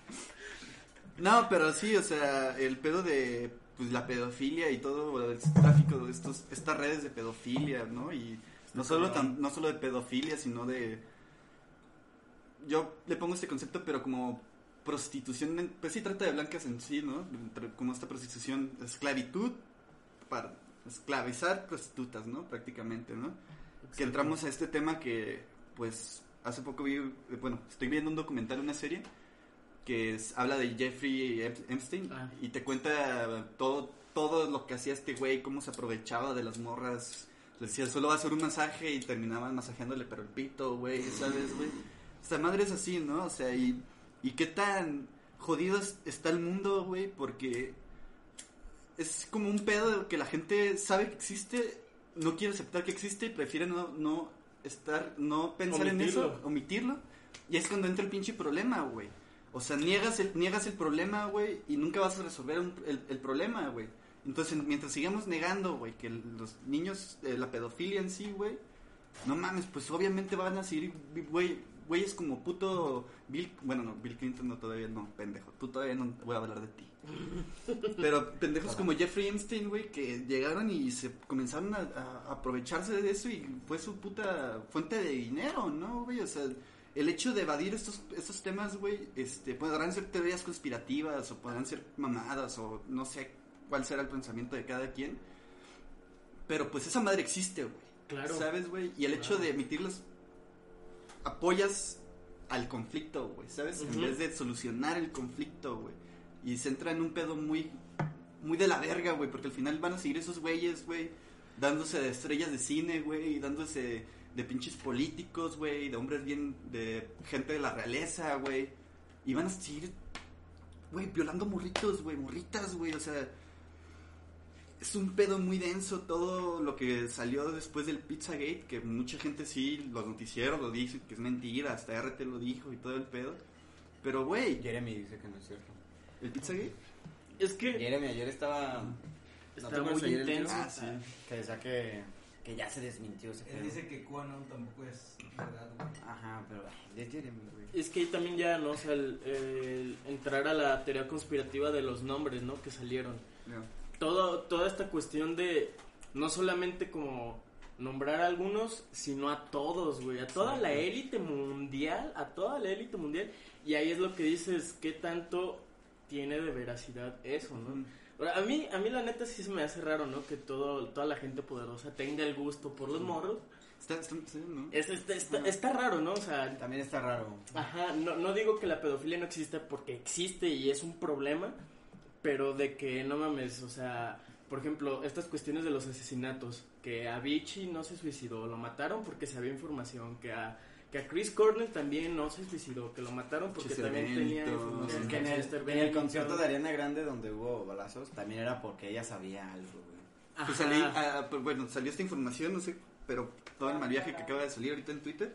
¿no? Pero sí, o sea, el pedo de pues, la pedofilia y todo el tráfico de estos, estas redes de pedofilia, ¿no? Y no solo, tan- no solo de pedofilia, sino de... Yo le pongo este concepto, pero como prostitución, pues sí trata de blancas en sí, ¿no? Como esta prostitución, esclavitud, para esclavizar prostitutas, ¿no? Prácticamente, ¿no? que entramos a este tema que, pues, hace poco vi, eh, bueno, estoy viendo un documental, una serie, que es- habla de Jeffrey Ep- Epstein Ah. y te cuenta todo, todo lo que hacía este güey, cómo se aprovechaba de las morras. Le decía, solo va a hacer un masaje y terminaban masajeándole pero el pito, güey, ¿sabes, güey? Esta madre es así, ¿no? O sea, y, y qué tan jodido es- está el mundo, güey, porque es como un pedo que la gente sabe que existe, no quiere aceptar que existe y prefiere no, no estar, no pensar en eso, omitirlo. Y es cuando entra el pinche problema, güey. O sea, niegas el, niegas el problema, güey, y nunca vas a resolver un- el, el problema, güey. Entonces, mientras sigamos negando, güey, que los niños, eh, la pedofilia en sí, güey, no mames, pues obviamente van a seguir, güey, güeyes como puto Bill, bueno, no, Bill Clinton no, todavía no, pendejo, tú todavía no voy a hablar de ti. Pero pendejos como Jeffrey Epstein, güey, que llegaron y se comenzaron a, a aprovecharse de eso y fue su puta fuente de dinero, ¿no, güey? O sea, el hecho de evadir estos, estos temas, güey, este, podrán ser teorías conspirativas o podrán ser mamadas o no sé cuál será el pensamiento de cada quien. Pero pues esa madre existe, güey. Claro. ¿Sabes, güey? Y el hecho de emitirlas apoyas al conflicto, güey, ¿sabes? En vez de solucionar el conflicto, güey. Y se entra en un pedo muy muy de la verga, güey, porque al final van a seguir esos güeyes, güey, dándose de estrellas de cine, güey, y dándose de pinches políticos, güey, de hombres bien de gente de la realeza, güey. Y van a seguir güey, violando morritos, güey, morritas, güey, o sea, es un pedo muy denso todo lo que salió después del Pizzagate, que mucha gente sí, los noticieros lo dicen que es mentira, hasta RT lo dijo y todo el pedo. Pero, güey, Jeremy dice que no es cierto. ¿el Pizzagate? Es que Jeremy ayer estaba... ¿no te acuerdas muy intenso. Ah, sí. Que decía que, que ya se desmintió ese Él pedo. dice que QAnon tampoco es verdad, güey. Ajá, pero ay, Jeremy, güey. Es que ahí también ya, ¿no? O sea, el, el entrar a la teoría conspirativa de los nombres, ¿no? Que salieron. No. Todo, toda esta cuestión de no solamente como nombrar a algunos, sino a todos, güey. A toda la élite mundial, a toda la élite mundial. Y ahí es lo que dices, ¿qué tanto tiene de veracidad eso, no? Ahora, A mí, a mí la neta sí se me hace raro, ¿no? Que todo, toda la gente poderosa tenga el gusto por los morros. Está, está, sí, ¿no? Es, está, está, está raro, ¿no? O sea, También está raro. Ajá, no, no digo que la pedofilia no exista porque existe y es un problema, pero de que no mames, o sea, por ejemplo, estas cuestiones de los asesinatos, que a Vichy no se suicidó, lo mataron porque se había información, que a, que a Chris Cornell también no se suicidó, que lo mataron porque Chester también tenía. Que en el, en concierto de Ariana Grande donde hubo balazos, también era porque ella sabía algo, güey. Pues salí, ah, pues, bueno, salió esta información, no sé, pero todo el mal viaje que acaba de salir ahorita en Twitter.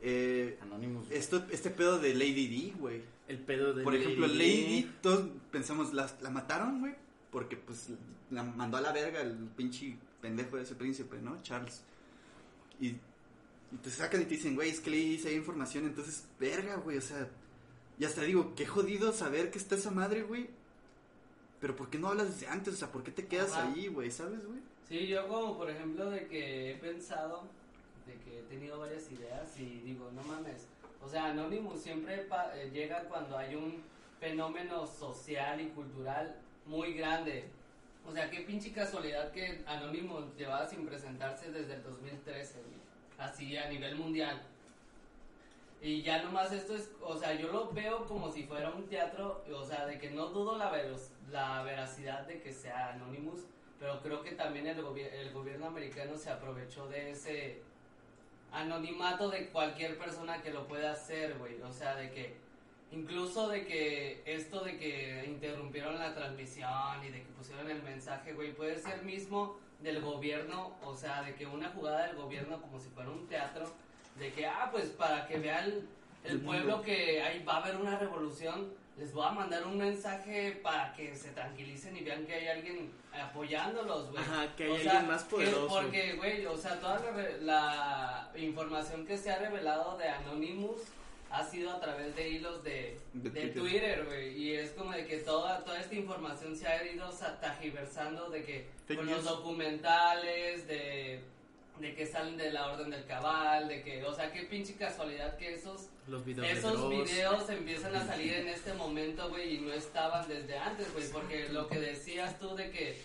Eh, Anonymous. esto, este pedo de Lady D, güey. El pedo de Por ejemplo, Lady Lady D, todos pensamos, ¿la, la mataron, güey? Porque, pues, la mandó a la verga el pinche pendejo de ese príncipe, ¿no? Charles. Y, y te sacan y te dicen, güey, es que se hay información, entonces, verga, güey, o sea, y hasta digo, qué jodido saber que está esa madre, güey. Pero ¿por qué no hablas desde antes? O sea, ¿por qué te quedas Ajá. ahí, güey? ¿Sabes, güey? Sí, yo como por ejemplo de que he pensado, de que he tenido varias ideas y digo, no mames, o sea, Anonymous siempre pa- eh, llega cuando hay un fenómeno social y cultural muy grande. O sea, qué pinche casualidad que Anonymous llevaba sin presentarse desde el 2013, güey. Así a nivel mundial. Y ya nomás esto es, o sea, yo lo veo como si fuera un teatro, o sea, de que no dudo la, veros- la veracidad de que sea Anonymous, pero creo que también el, gobi- el gobierno americano se aprovechó de ese anonimato de cualquier persona que lo pueda hacer, güey. O sea, de que incluso de que esto de que interrumpieron la transmisión y de que pusieron el mensaje, güey, puede ser mismo del gobierno, o sea, de que una jugada del gobierno como si fuera un teatro, de que, ah, pues para que vea el, el pueblo que ahí va a haber una revolución, les voy a mandar un mensaje para que se tranquilicen y vean que hay alguien apoyándolos, güey. Ajá, que hay O alguien sea, más que- poderoso. porque, güey, o sea, toda la información que se ha revelado de Anonymous ha sido a través de hilos de, De de Twitter. Güey. Y es como de que toda, toda esta información se ha ido sa- tajiversando de que Fake con los documentales, de, de que salen de la orden del cabal, de que, o sea, qué pinche casualidad que esos Los videos de esos videos empiezan a salir en este momento, güey, y no estaban desde antes, güey, porque lo que decías tú de que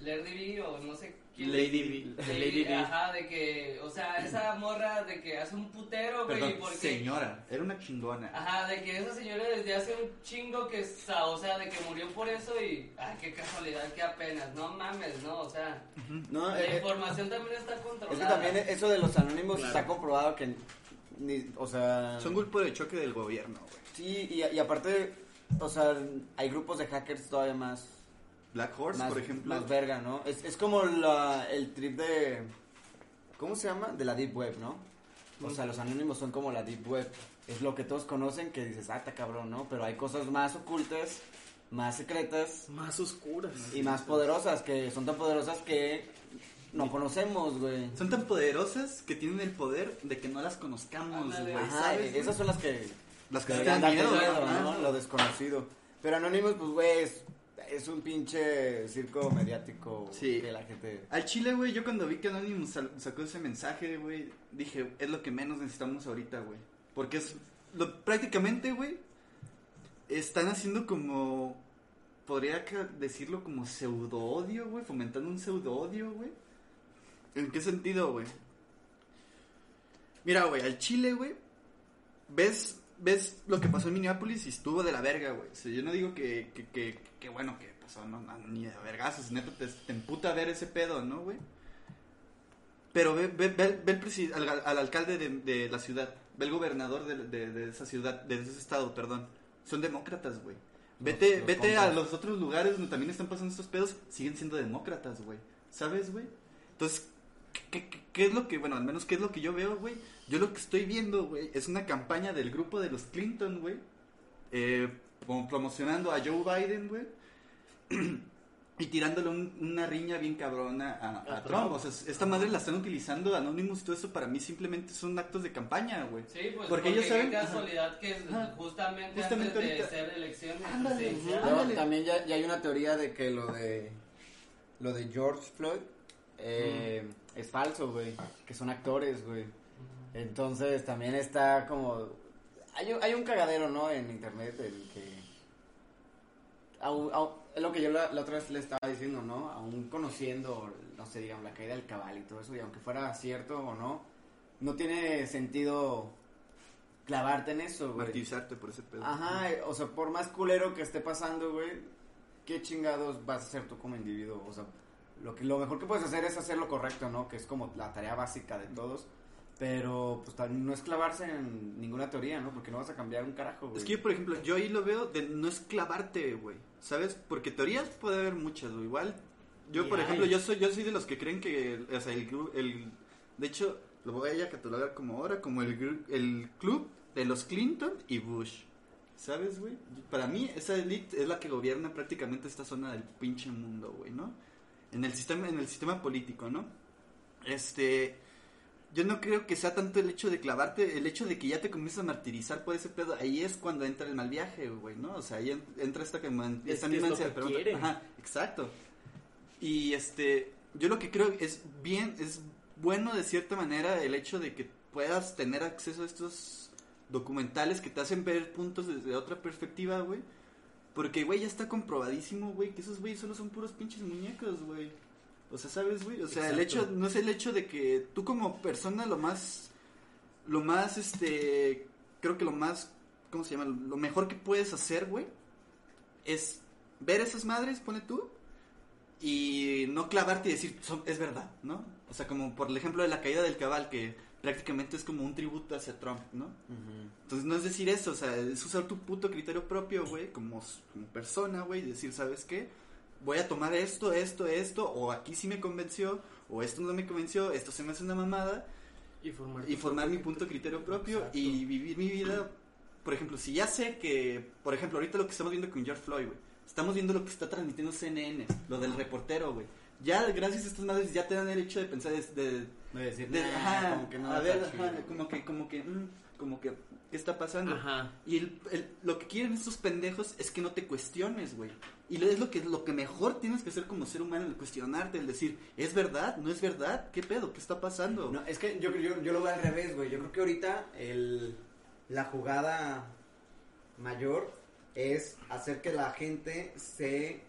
B o no sé Lady B. Lady, Lady B. ajá, de que, o sea, esa morra de que hace un putero, güey, Perdón, porque señora, era una chingona. Ajá, de que esa señora desde hace un chingo que, sa- o sea, de que murió por eso y, ay, qué casualidad que apenas, no mames, no, o sea, No, la eh, eh, información también está es controlada. que también eso de los anónimos Claro. está comprobado que ni, o sea, Son grupo de choque del gobierno, güey. sí y, y aparte, o sea, hay grupos de hackers todavía más Black Horse, más, por ejemplo. más verga, ¿no? Es, es como la, el trip de ¿cómo se llama? De la deep web, ¿no? O sea, los anónimos son como la deep web. Es lo que todos conocen que dices, ah, está cabrón, ¿no? Pero hay cosas más ocultas, más secretas Más oscuras. y más poderosas que son tan poderosas que no conocemos, güey. Son tan poderosas que tienen el poder de que no las conozcamos, güey. Ajá, ¿sabes? güey? esas son las que Las que deberían dan miedo, miedo. ¿no? Lo desconocido. Pero Anonymous, pues, güey, es, es un pinche circo mediático Sí. que la gente... Al Chile, güey, yo cuando vi que Anonymous sacó ese mensaje, güey, dije, es lo que menos necesitamos ahorita, güey. Porque es lo, prácticamente, güey, están haciendo como, podría decirlo como pseudo odio, güey, fomentando un pseudo odio, güey. ¿En qué sentido, güey? Mira, güey, al Chile, güey, ves, ves lo que pasó en Minneapolis y estuvo de la verga, güey. O sea, yo no digo que, que, que, que bueno que pasó, no, no, ni de vergazos, neta, te, te emputa ver ese pedo, ¿no, güey? Pero ve, ve, ve, ve el al, al alcalde de, de la ciudad, ve el gobernador de, de, de esa ciudad, de ese estado, perdón. Son demócratas, güey. Vete, los vete a los otros lugares donde también están pasando estos pedos, siguen siendo demócratas, güey. ¿Sabes, güey? Entonces, ¿qué, qué, qué es lo que, bueno, al menos qué es lo que yo veo, güey? Yo lo que estoy viendo, güey, es una campaña del grupo de los Clinton, güey, eh, promocionando a Joe Biden, güey, y tirándole un- una riña bien cabrona a, a A Trump. Trump. O sea, esta madre la están utilizando, Anonymous, todo eso para mí simplemente son actos de campaña, güey. Sí, pues Porque porque, ellos saben- qué casualidad que Ajá. justamente, Justamente antes de ser elecciones Ándale, presidenciales, Luego, Ándale. también ya, ya hay una teoría de que lo de lo de George Floyd eh, es falso, güey. Que son actores, güey. Entonces también está como... Hay, un- hay un cagadero, ¿no? En internet, el que... au- au- es lo que yo la, la otra vez le estaba diciendo, ¿no? Aún conociendo, no sé, digamos, la caída del cabal y todo eso, y aunque fuera cierto o no, no tiene sentido clavarte en eso, güey. Martirizarte por ese pedo. Ajá, o sea, por más culero que esté pasando, güey, ¿qué chingados vas a hacer tú como individuo? O sea, lo, que, lo mejor que puedes hacer es hacer lo correcto, ¿no? Que es como la tarea básica de todos. Pero, pues, no es clavarse en ninguna teoría, ¿no? Porque no vas a cambiar un carajo, güey. Es que yo, por ejemplo, yo ahí lo veo de no es clavarte, güey. ¿Sabes? Porque teorías puede haber muchas, güey. Igual, yo, Y por hay. ejemplo, yo soy, yo soy de los que creen que, o sea, el, gru- el de hecho, lo voy a catalogar como ahora, como el, gru- el club de los Clinton y Bush. ¿Sabes, güey? Para mí, esa elite es la que gobierna prácticamente esta zona del pinche mundo, güey, ¿no? En el sistema, en el sistema político, ¿no? Este, yo no creo que sea tanto el hecho de clavarte, el hecho de que ya te comienzas a martirizar por ese pedo, ahí es cuando entra el mal viaje, güey, ¿no? O sea, ahí en- entra esta, que man- Es esta que es misma quieren. Ajá, exacto. Y este, yo lo que creo es bien, es bueno de cierta manera el hecho de que puedas tener acceso a estos documentales que te hacen ver puntos desde otra perspectiva, güey. Porque, güey, ya está comprobadísimo, güey, que esos güeyes solo son puros pinches muñecos, güey. O sea, ¿sabes, güey? O sea, el hecho, no es el hecho de que tú como persona lo más, lo más, este, creo que lo más, ¿cómo se llama? Lo mejor que puedes hacer, güey, es ver esas madres, pone tú, y no clavarte y decir, "Son- es verdad, ¿no? O sea, como por el ejemplo de la caída del cabal, que prácticamente es como un tributo hacia Trump, ¿no? Entonces no es decir eso, o sea, es usar tu puto criterio propio, güey, como, como persona, güey, y decir, ¿sabes qué? Voy a tomar esto, esto, esto, o aquí sí me convenció, o esto no me convenció, esto se me hace una mamada, Y formar, y formar mi punto de criterio propio Exacto. y vivir mi vida. Por ejemplo, si ya sé que, por ejemplo, ahorita lo que estamos viendo con George Floyd, güey, estamos viendo lo que está transmitiendo CNN, lo del reportero, güey. Ya, gracias a estas madres, ya te dan el hecho de pensar, de, de- De decir, de- "Nah, ajá, como que no a ver, chido". ajá, como que, como que, mm, como que, ¿qué está pasando? Ajá. Y el, el- lo que quieren estos pendejos es que no te cuestiones, güey. Y lo- es lo que, lo que mejor tienes que hacer como ser humano, el cuestionarte, el decir, ¿es verdad? ¿No es verdad? ¿Qué pedo? ¿Qué está pasando? No, es que yo, yo, yo lo veo al revés, güey. Yo creo que ahorita el, la jugada mayor es hacer que la gente se,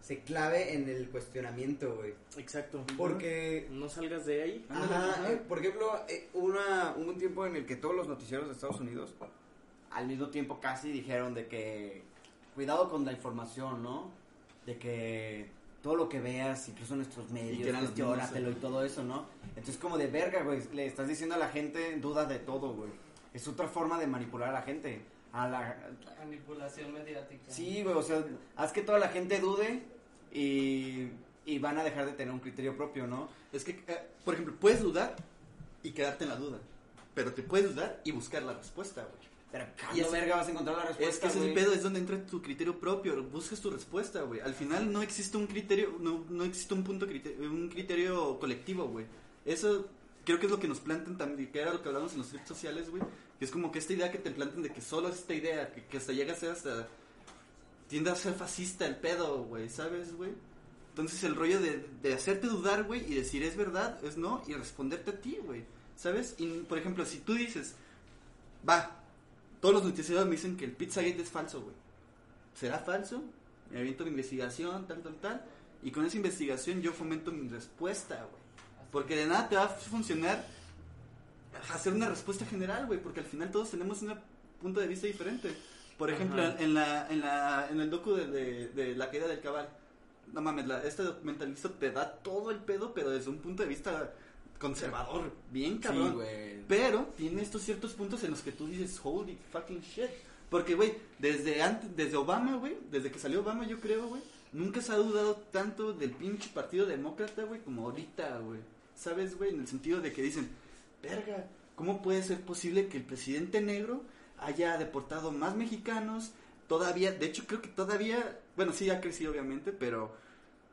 se clave en el cuestionamiento, güey. Exacto. Porque No salgas de ahí. Ajá, ajá. eh, por ejemplo, eh, una, hubo un tiempo en el que todos los noticieros de Estados Unidos al mismo tiempo casi dijeron de que cuidado con la información, ¿no? De que todo lo que veas, incluso en nuestros Y medios, cuestiónatelo y mismos, todo eso, ¿no? Entonces como de verga, güey, le estás diciendo a la gente duda de todo, güey. Es otra forma de manipular a la gente. A la, Manipulación mediática. Sí, güey, o sea, haz que toda la gente dude y, y van a dejar de tener un criterio propio, ¿no? Es que, eh, por ejemplo, puedes dudar y quedarte en la duda. Pero te puedes dudar y buscar la respuesta, güey. Pero Y ¿cuándo es- verga vas a encontrar la respuesta, Es que ese es el pedo, es donde entra tu criterio propio, buscas tu respuesta, güey. Al final no existe un criterio, no, no existe un punto, criterio, un criterio colectivo, güey. Eso creo que es lo que nos plantan también, que era lo que hablamos en los redes sociales, güey. Que es como que esta idea que te plantan de que solo es esta idea, que, que hasta llega a ser hasta... Tiende a ser fascista el pedo, güey, ¿sabes, güey? Entonces el rollo de, de hacerte dudar, güey, y decir es verdad, es no, y responderte a ti, güey. ¿Sabes? Y, por ejemplo, si tú dices, va, todos los noticieros me dicen que el Pizzagate es falso, güey. ¿Será falso? Me aviento mi investigación, tal, tal, tal. Y con esa investigación yo fomento mi respuesta, güey. Porque de nada te va a funcionar hacer una respuesta general, güey. Porque al final todos tenemos un punto de vista diferente. Por ejemplo, Ajá. en, la, en, la, en el docu de, de, de la caída del cabal. No mames, la- este documentalista te da todo el pedo, pero desde un punto de vista conservador, bien cabrón. Sí, güey. Pero tiene estos ciertos puntos en los que tú dices, holy fucking shit. Porque, güey, desde antes, desde Obama, güey, desde que salió Obama, yo creo, güey, nunca se ha dudado tanto del pinche partido demócrata, güey, como ahorita, güey. ¿Sabes, güey? En el sentido de que dicen, verga, ¿cómo puede ser posible que el presidente negro haya deportado más mexicanos? Todavía, de hecho, creo que todavía, bueno, sí ha crecido, obviamente, pero,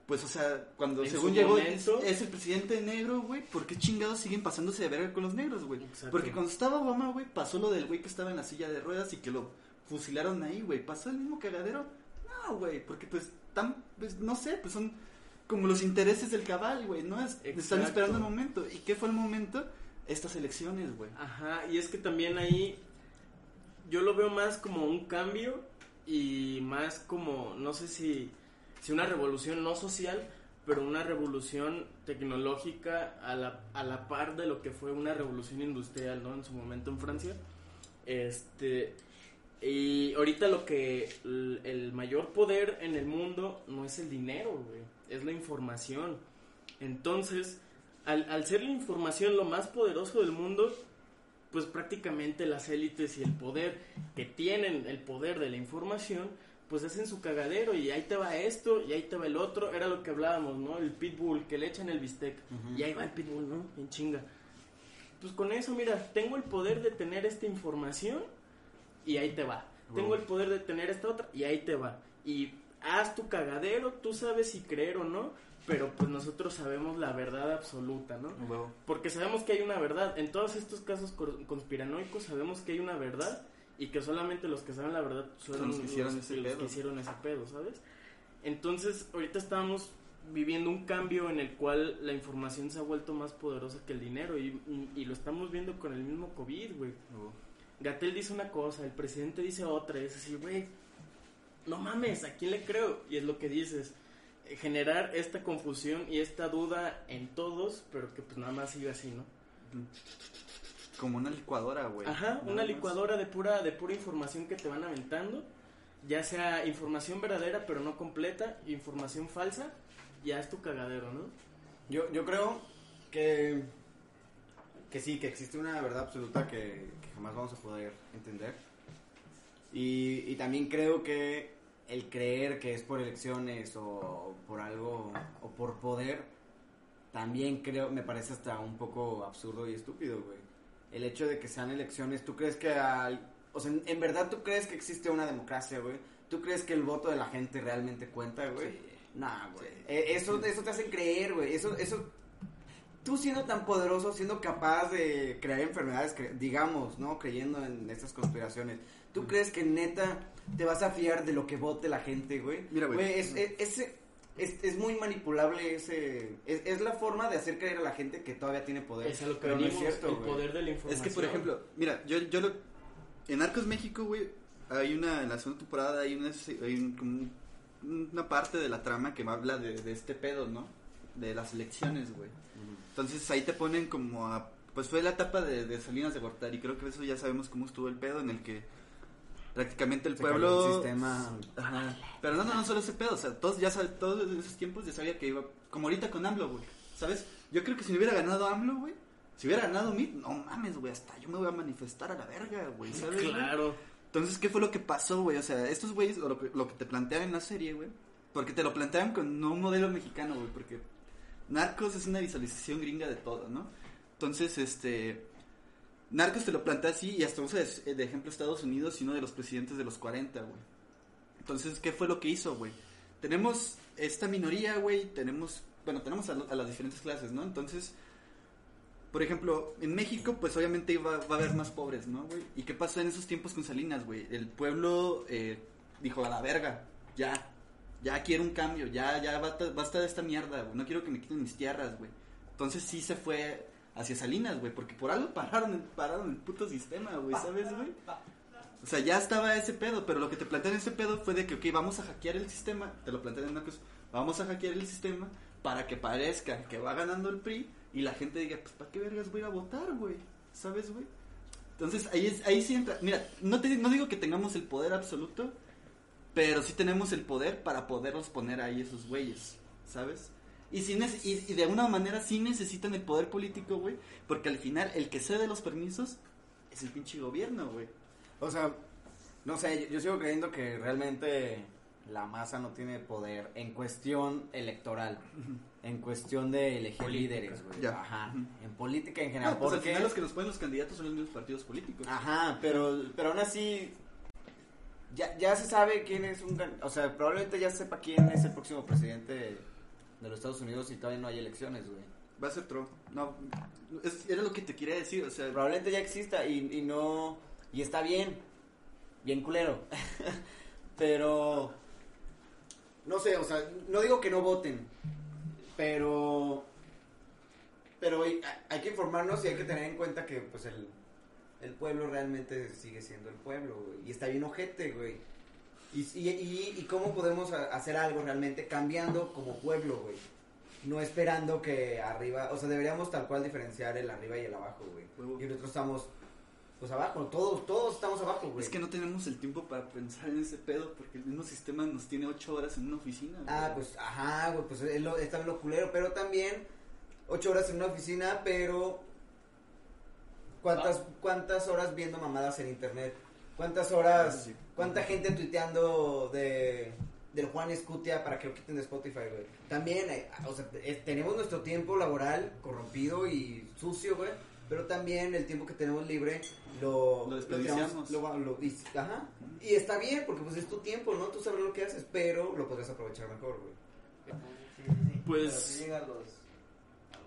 pues, o sea, cuando En según llegó, es, es el presidente negro, güey, ¿por qué chingados siguen pasándose de verga con los negros, güey? Porque cuando estaba Obama, güey, pasó lo del güey que estaba en la silla de ruedas y que lo fusilaron ahí, güey. ¿Pasó el mismo cagadero? No, güey, porque pues, tan, pues, no sé, pues son como los intereses del cabal, güey, ¿no? Es, están esperando el momento. ¿Y qué fue el momento? Estas elecciones, güey. Ajá, y es que también ahí yo lo veo más como un cambio y más como, no sé si, si una revolución no social, pero una revolución tecnológica a la, a la par de lo que fue una revolución industrial, ¿no? En su momento en Francia. Este, y ahorita lo que el, mayor poder en el mundo no es el dinero, es la información. Entonces, al, al ser la información lo más poderoso del mundo, pues prácticamente las élites y el poder que tienen el poder de la información, pues hacen su cagadero y ahí te va esto y ahí te va el otro. Era lo que hablábamos, ¿no? El pitbull, que le echan el bistec. Ujú. Y ahí va el pitbull, ¿no? En chinga. Pues con eso, mira, tengo el poder de tener esta información y ahí te va. Tengo el poder de tener esta otra y ahí te va. Y haz tu cagadero, tú sabes si creer o no, pero pues nosotros sabemos la verdad absoluta, ¿no? Porque sabemos que hay una verdad. En todos estos casos conspiranoicos sabemos que hay una verdad y que solamente los que saben la verdad son, los que hicieron ese los pedo. que hicieron ese pedo, ¿sabes? Entonces, ahorita estamos viviendo un cambio en el cual la información se ha vuelto más poderosa que el dinero y, y- y lo estamos viendo con el mismo COVID, güey. Gatel dice una cosa, el presidente dice otra, y es así, güey, no mames, ¿a quién le creo? Y es lo que dices, eh, generar esta confusión y esta duda en todos, pero que pues nada más siga así, ¿no? Como una licuadora, güey. Ajá, Nada una más. licuadora de pura, de pura información que te van aventando, ya sea información verdadera pero no completa, información falsa, ya es tu cagadero, ¿no? Yo, yo creo que, que sí, que existe una verdad absoluta que, que jamás vamos a poder entender. Y, y también creo que el creer que es por elecciones o por algo o por poder también creo, me parece hasta un poco absurdo y estúpido, güey. El hecho de que sean elecciones, ¿tú crees que hay, o sea, en verdad tú crees que existe una democracia, güey? ¿Tú crees que el voto de la gente realmente cuenta, güey? Nah, güey. Eh, eso, eso te hacen creer, güey. Eso, eso, tú siendo tan poderoso, siendo capaz de crear enfermedades, cre- digamos, ¿no? Creyendo en estas conspiraciones. ¿Tú crees que neta te vas a fiar de lo que vote la gente, güey? Mira, güey. es, es, es muy manipulable ese... Es, es la forma de hacer creer a la gente que todavía tiene poder. Es lo que pero no es cierto, el poder de la Es que, por ejemplo, mira, yo, yo lo... En Arcos México, güey, hay una, en la segunda temporada hay una, hay un- como un- una parte de la trama que habla de, de este pedo, ¿no? De las elecciones, güey. Entonces ahí te ponen como a... Pues fue la etapa de, de Salinas de Gortari, creo que eso ya sabemos cómo estuvo el pedo en el que prácticamente el Se cayó pueblo... el sistema. Ajá. Pero no, no, no solo ese pedo, o sea, todos ya saben, todos en esos tiempos ya sabía que iba, como ahorita con AMLO, güey, ¿sabes? Yo creo que si no hubiera ganado AMLO, güey, si hubiera ganado MIT, no mames, güey, hasta yo me voy a manifestar a la verga, güey, ¿sabes? güey? Claro. Entonces, ¿qué fue lo que pasó, güey? O sea, estos güeyes, o lo que, lo que te plantean en la serie, güey, porque te lo plantean con no un modelo mexicano, güey, porque Narcos es una visualización gringa de todo, ¿no? Entonces, este... Narcos te lo plantea así y hasta usa de, ejemplo Estados Unidos y uno de los presidentes de los 40, güey. Entonces, ¿qué fue lo que hizo, güey? Tenemos esta minoría, güey, tenemos, bueno, tenemos a, las diferentes clases, ¿no? Entonces, por ejemplo, en México, pues obviamente va a haber más pobres, ¿no, güey? ¿Y qué pasó en esos tiempos con Salinas, güey? El pueblo eh, dijo, a la verga, ya, ya quiero un cambio, ya, ya basta, basta de esta mierda, güey, no quiero que me quiten mis tierras, güey. Entonces sí se fue hacia Salinas, güey, porque por algo pararon, pararon el puto sistema, güey, ¿sabes, güey? O sea, ya estaba ese pedo, pero lo que te plantean ese pedo fue de que, ok, vamos a hackear el sistema, te lo plantean en una cosa, vamos a hackear el sistema para que parezca que va ganando el PRI y la gente diga, pues, ¿para qué vergas voy a a votar, güey? ¿Sabes, güey? Entonces, ahí, es, ahí sí entra, mira, no, te, no digo que tengamos el poder absoluto, pero sí tenemos el poder para poderlos poner ahí esos güeyes, ¿sabes? Y, sí nece- y, y de alguna manera sí necesitan el poder político, güey, porque al final el que cede los permisos es el pinche gobierno, güey. O sea, no sé, yo, yo sigo creyendo que realmente la masa no tiene poder en cuestión electoral, en cuestión de elegir Política. líderes, güey. Ya. Ajá. En política en general, No, pues al porque... final los que nos ponen los candidatos son los mismos partidos políticos. Ajá, pero, pero aún así, ya, ya se sabe quién es un... O sea, probablemente ya se sepa quién es el próximo presidente de los Estados Unidos y todavía no hay elecciones, güey. Va a ser Trump. No, es- era lo que te quería decir, o sea, Probablemente ya exista y, y no... Y está bien, bien culero. pero... No sé, o sea, no digo que no voten, pero... Pero hay, hay que informarnos y hay que tener en cuenta que, pues, el, el pueblo realmente sigue siendo el pueblo, güey. Y está bien ojete, güey. Y, y, y, cómo podemos hacer algo realmente cambiando como pueblo, güey. No esperando que arriba, o sea, deberíamos tal cual diferenciar el arriba y el abajo, güey. Huevo. Y nosotros estamos, pues abajo, todos, todos estamos abajo, güey. es que no tenemos el tiempo para pensar en ese pedo porque el mismo sistema nos tiene ocho horas en una oficina. Ah, güey. pues, ajá, güey, pues es, lo, es también lo culero, pero también ocho horas en una oficina, pero ¿cuántas, cuántas horas viendo mamadas en internet? ¿Cuántas horas, Sí. Cuánta gente tuiteando de del Juan Escutia para que lo quiten de Spotify, güey? También, eh, o sea, eh, tenemos nuestro tiempo laboral corrompido y sucio, güey, pero también el tiempo que tenemos libre lo, Lo desperdiciamos. lo- lo- y, ajá, y está bien, porque pues es tu tiempo, ¿no? Tú sabes lo que haces, pero lo podrías aprovechar mejor, güey. Sí, sí, sí. Pues, sí a los- los-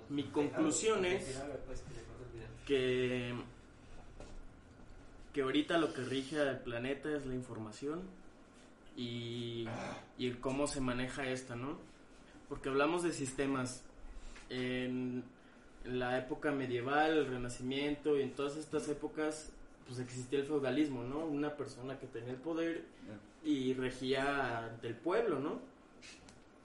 mi los- conclusión es- final, pues, que le corta el video. Que ahorita lo que rige al planeta es la información y, y el cómo se maneja esta, ¿no? Porque hablamos de sistemas en, en la época medieval, el renacimiento y en todas estas épocas pues existía el feudalismo, ¿no? Una persona que tenía el poder y regía ante el pueblo, ¿no?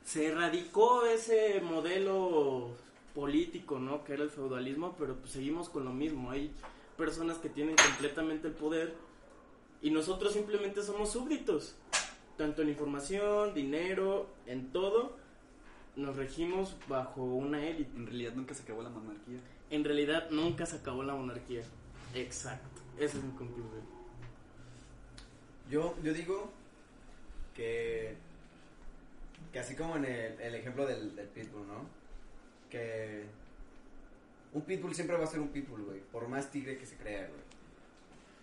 Se erradicó ese modelo político, ¿no? Que era el feudalismo, pero pues seguimos con lo mismo. Hay personas que tienen completamente el poder y nosotros simplemente somos súbditos. Tanto en información, dinero, en todo, nos regimos bajo una élite. En realidad nunca se acabó la monarquía. En realidad nunca se acabó la monarquía. Exacto. Esa es mi conclusión. Yo, yo digo que, que así como en el, el ejemplo del, del Pitbull, ¿no? que un pitbull siempre va a ser un pitbull, güey, por más tigre que se crea, güey.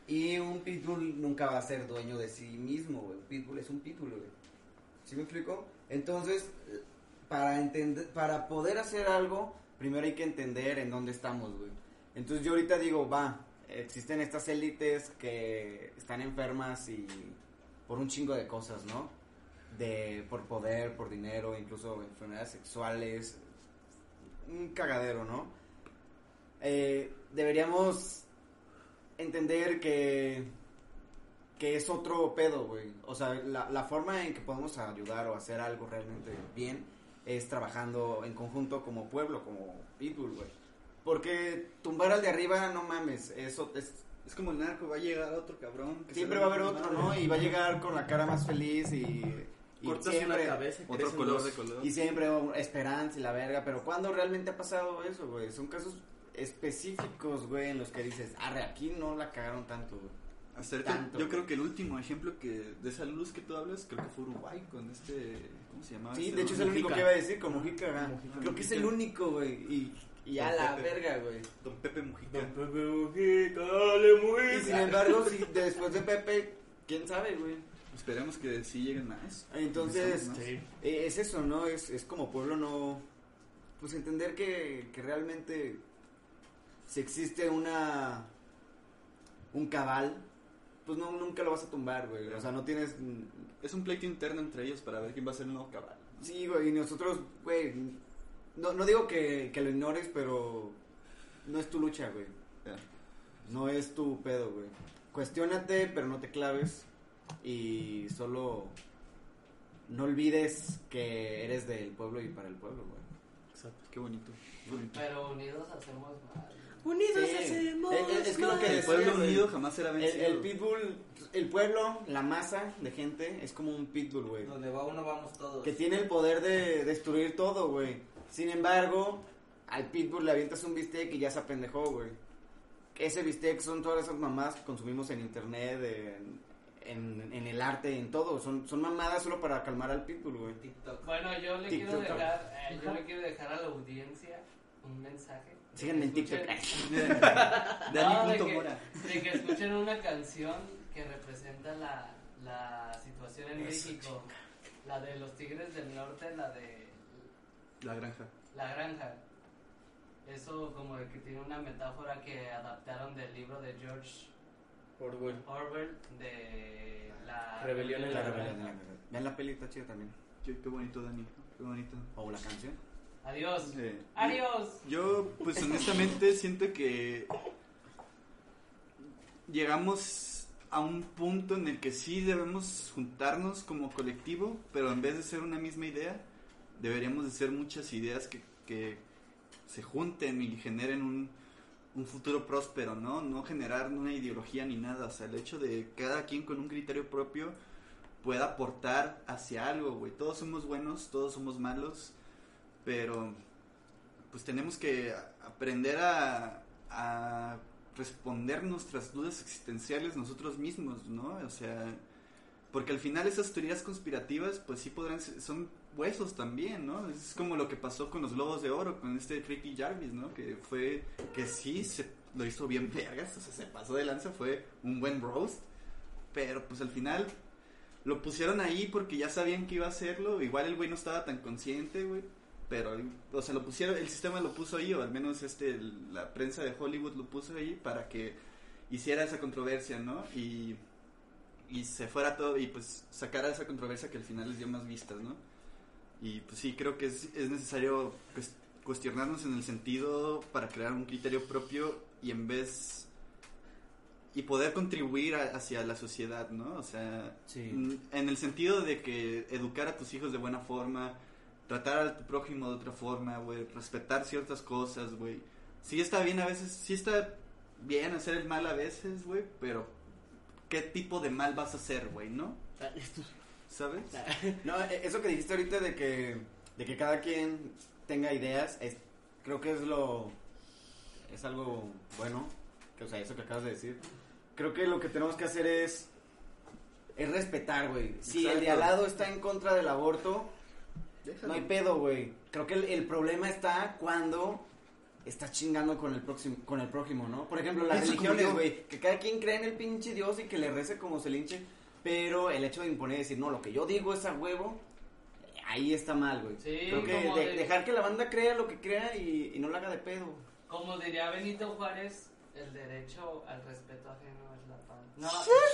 Y un pitbull nunca va a ser dueño de sí mismo, güey. Un pitbull es un pitbull, güey. ¿Sí me explico? Entonces, para entender, para poder hacer algo, primero hay que entender en dónde estamos, güey. Entonces yo ahorita digo, va, existen estas élites que están enfermas y por un chingo de cosas, ¿no? De por poder, por dinero, incluso enfermedades sexuales, un cagadero, ¿no? Eh, deberíamos entender que que es otro pedo, güey. O sea, la, la forma en que podemos ayudar o hacer algo realmente bien es trabajando en conjunto como pueblo, como people, güey. Porque tumbar al de arriba, no mames, eso es... Es como el narco, va a llegar otro cabrón. que Siempre va a haber otro, su ¿no? madre. Y va a llegar con la cara más feliz y... y Cortas siempre- una cabeza Otro color de color. Y siempre esperanza y la verga, pero ¿cuándo realmente ha pasado eso, güey? Son casos específicos, güey, en los que dices, arre, aquí no la cagaron tanto, güey. Tanto, yo güey. creo que el último ejemplo que de esa luz que tú hablas, creo que fue Uruguay con este, ¿cómo se llamaba? Sí, Este de hecho es el único Mujica. que iba a decir, con Mujica. Creo que es el único, güey, y, y a la Pepe. verga, güey. Don Pepe Mujica. Don Pepe Mujica, dale Mujica. Y sin embargo, si después de Pepe, quién sabe, güey. Esperemos que sí lleguen más. Entonces, Necesitamos más. Sí. Eh, es eso, ¿no? Es, es como pueblo no... Pues entender que, que realmente si existe una... Un cabal, pues no, nunca lo vas a tumbar, güey. O sea, no tienes... Es un pleito interno entre ellos para ver quién va a ser el nuevo cabal. Sí, güey, y nosotros, güey... No, no digo que, que lo ignores, pero no es tu lucha, güey. Ya. No es tu pedo, güey. Cuestiónate, pero no te claves. Y solo no olvides que eres del pueblo y para el pueblo, güey. Exacto. Qué bonito. qué bonito. Pero unidos hacemos más. Unidos Sí. hacemos. Es- es- es que lo que El pueblo unido jamás será vencido. el pitbull, el pueblo, la masa de gente es como un pitbull, güey. Donde va uno, vamos todos. Que tiene el poder de destruir todo, güey. Sin embargo, al pitbull le avientas un bistec y ya se apendejó, güey. Ese bistec son todas esas mamás que consumimos en internet, en, en, en el arte, en todo. Son, son mamadas solo para calmar al pitbull, güey. TikTok. Bueno, yo le quiero dejar, eh, yo le quiero dejar a la audiencia un mensaje. Síganme en TikTok. de Dani.mora. que, de que escuchen una canción que representa la, la situación en México. La de los Tigres del Norte, la de La granja. La Granja. Eso como de que tiene una metáfora que adaptaron del libro de George Orwell. Orwell de la Rebelión en La la rebelión. Vean la peli, está chida también. Qué, qué bonito, Dani. Qué bonito. O la canción. Adiós. Adiós. Yo, pues honestamente, siento que llegamos a un punto en el que sí debemos juntarnos como colectivo, pero en vez de ser una misma idea, deberíamos de ser muchas ideas que, que se junten y generen un, un futuro próspero, ¿no? No generar una ideología ni nada, o sea, el hecho de cada quien con un criterio propio pueda aportar hacia algo, güey. Todos somos buenos, todos somos malos, pero pues tenemos que aprender a, responder nuestras dudas existenciales nosotros mismos, ¿no? O sea, porque al final esas teorías conspirativas, pues sí podrán ser, son huesos también, ¿no? Es como lo que pasó con los globos de oro, con este Ricky Jarvis, ¿no? Que fue, que sí se lo hizo bien vergas, o sea, se pasó de lanza, fue un buen roast, pero pues al final lo pusieron ahí porque ya sabían que iba a hacerlo, igual el güey no estaba tan consciente, güey, pero, o sea, lo pusieron, el sistema lo puso ahí, o al menos este, la prensa de Hollywood lo puso ahí para que hiciera esa controversia, ¿no? Y, y se fuera todo, y pues sacara esa controversia que al final les dio más vistas, ¿no? Y pues sí, creo que es, es necesario cues- cuestionarnos en el sentido para crear un criterio propio y en vez... y poder contribuir a- hacia la sociedad, ¿no? O sea, Sí. En el sentido de que educar a tus hijos de buena forma, tratar a tu prójimo de otra forma, güey, respetar ciertas cosas, güey. Sí está bien a veces, sí está bien hacer el mal a veces, güey, pero ¿qué tipo de mal vas a hacer, güey, no? ¿Sabes? No, e- eso que dijiste ahorita de que, de que cada quien tenga ideas, es, creo que es lo, es algo bueno, que, o sea, eso que acabas de decir. Creo que lo que tenemos que hacer es, es respetar, güey. Si el de Exacto. al lado está en contra del aborto, no hay pedo, güey. Creo que el, el problema está cuando estás chingando con el próximo, con el prójimo, ¿no? Por ejemplo, las religiones, güey, que cada quien cree en el pinche Dios y que le rece como se le hinche, pero el hecho de imponer y decir, no, lo que yo digo es a huevo, ahí está mal, güey. Sí, Creo que de- de- dejar que la banda crea lo que crea y, y no la haga de pedo. Como diría Benito Juárez, el derecho al respeto ajeno es la paz. No,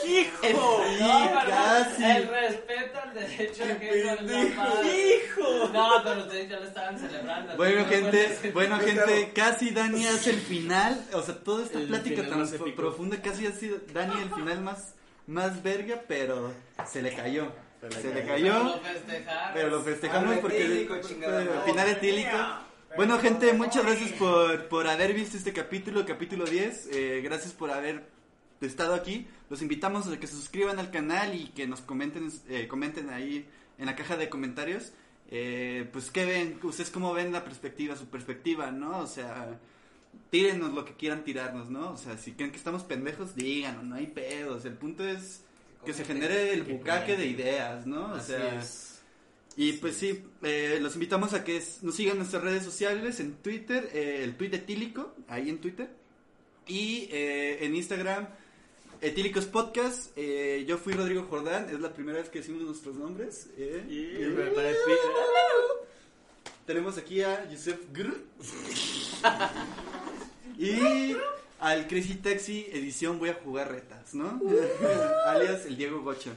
¡Hijo! no, perdón, casi. el respeto al derecho ajeno es la paz. ¡Hijo! No, pero ustedes ya lo estaban celebrando. Bueno, no gente, bueno, gente, casi Dani hace el final. O sea, toda esta El plática tan profunda, casi ha sido Dani el final más, más verga, pero se le cayó. Se le Pero cayó, lo festejaron. pero lo festejamos porque etílico, el final etílico. Bueno, gente, muchas gracias por, por haber visto este capítulo, capítulo 10. Eh, gracias por haber estado aquí. Los invitamos a que se suscriban al canal y que nos comenten, eh, comenten ahí en la caja de comentarios. Eh, pues, ¿qué ven? ¿Ustedes cómo ven la perspectiva, su perspectiva, no? O sea, tírenos lo que quieran tirarnos, ¿no? O sea, si creen que estamos pendejos, díganos, no hay pedos. El punto es que se genere el Que bucaque de ideas, ¿no? O sea. Y pues sí, eh, los invitamos a que nos sigan en nuestras redes sociales, en Twitter, eh, el tweet etílico, ahí en Twitter, y eh, en Instagram, Etílicos Podcast. eh, yo fui Rodrigo Jordán, es la primera vez que decimos nuestros nombres. eh, Y me parece- tenemos aquí a Yusef Gr. y al Crazy Taxi edición Voy a jugar retas, ¿no? Alias el Diego Gocha.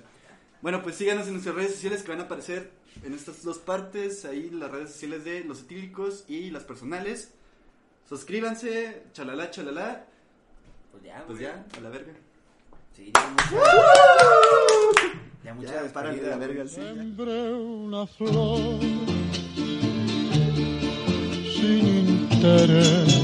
Bueno, pues síganos en nuestras redes sociales que van a aparecer en estas dos partes, ahí las redes sociales de los etílicos y las personales. Suscríbanse, chalala, chalala. Pues ya, Pues ya, a la verga. Sí, ya mucha, ya mucha Ya, párale despedida, la güey. verga, sí, ya. Sembré una flor sin interés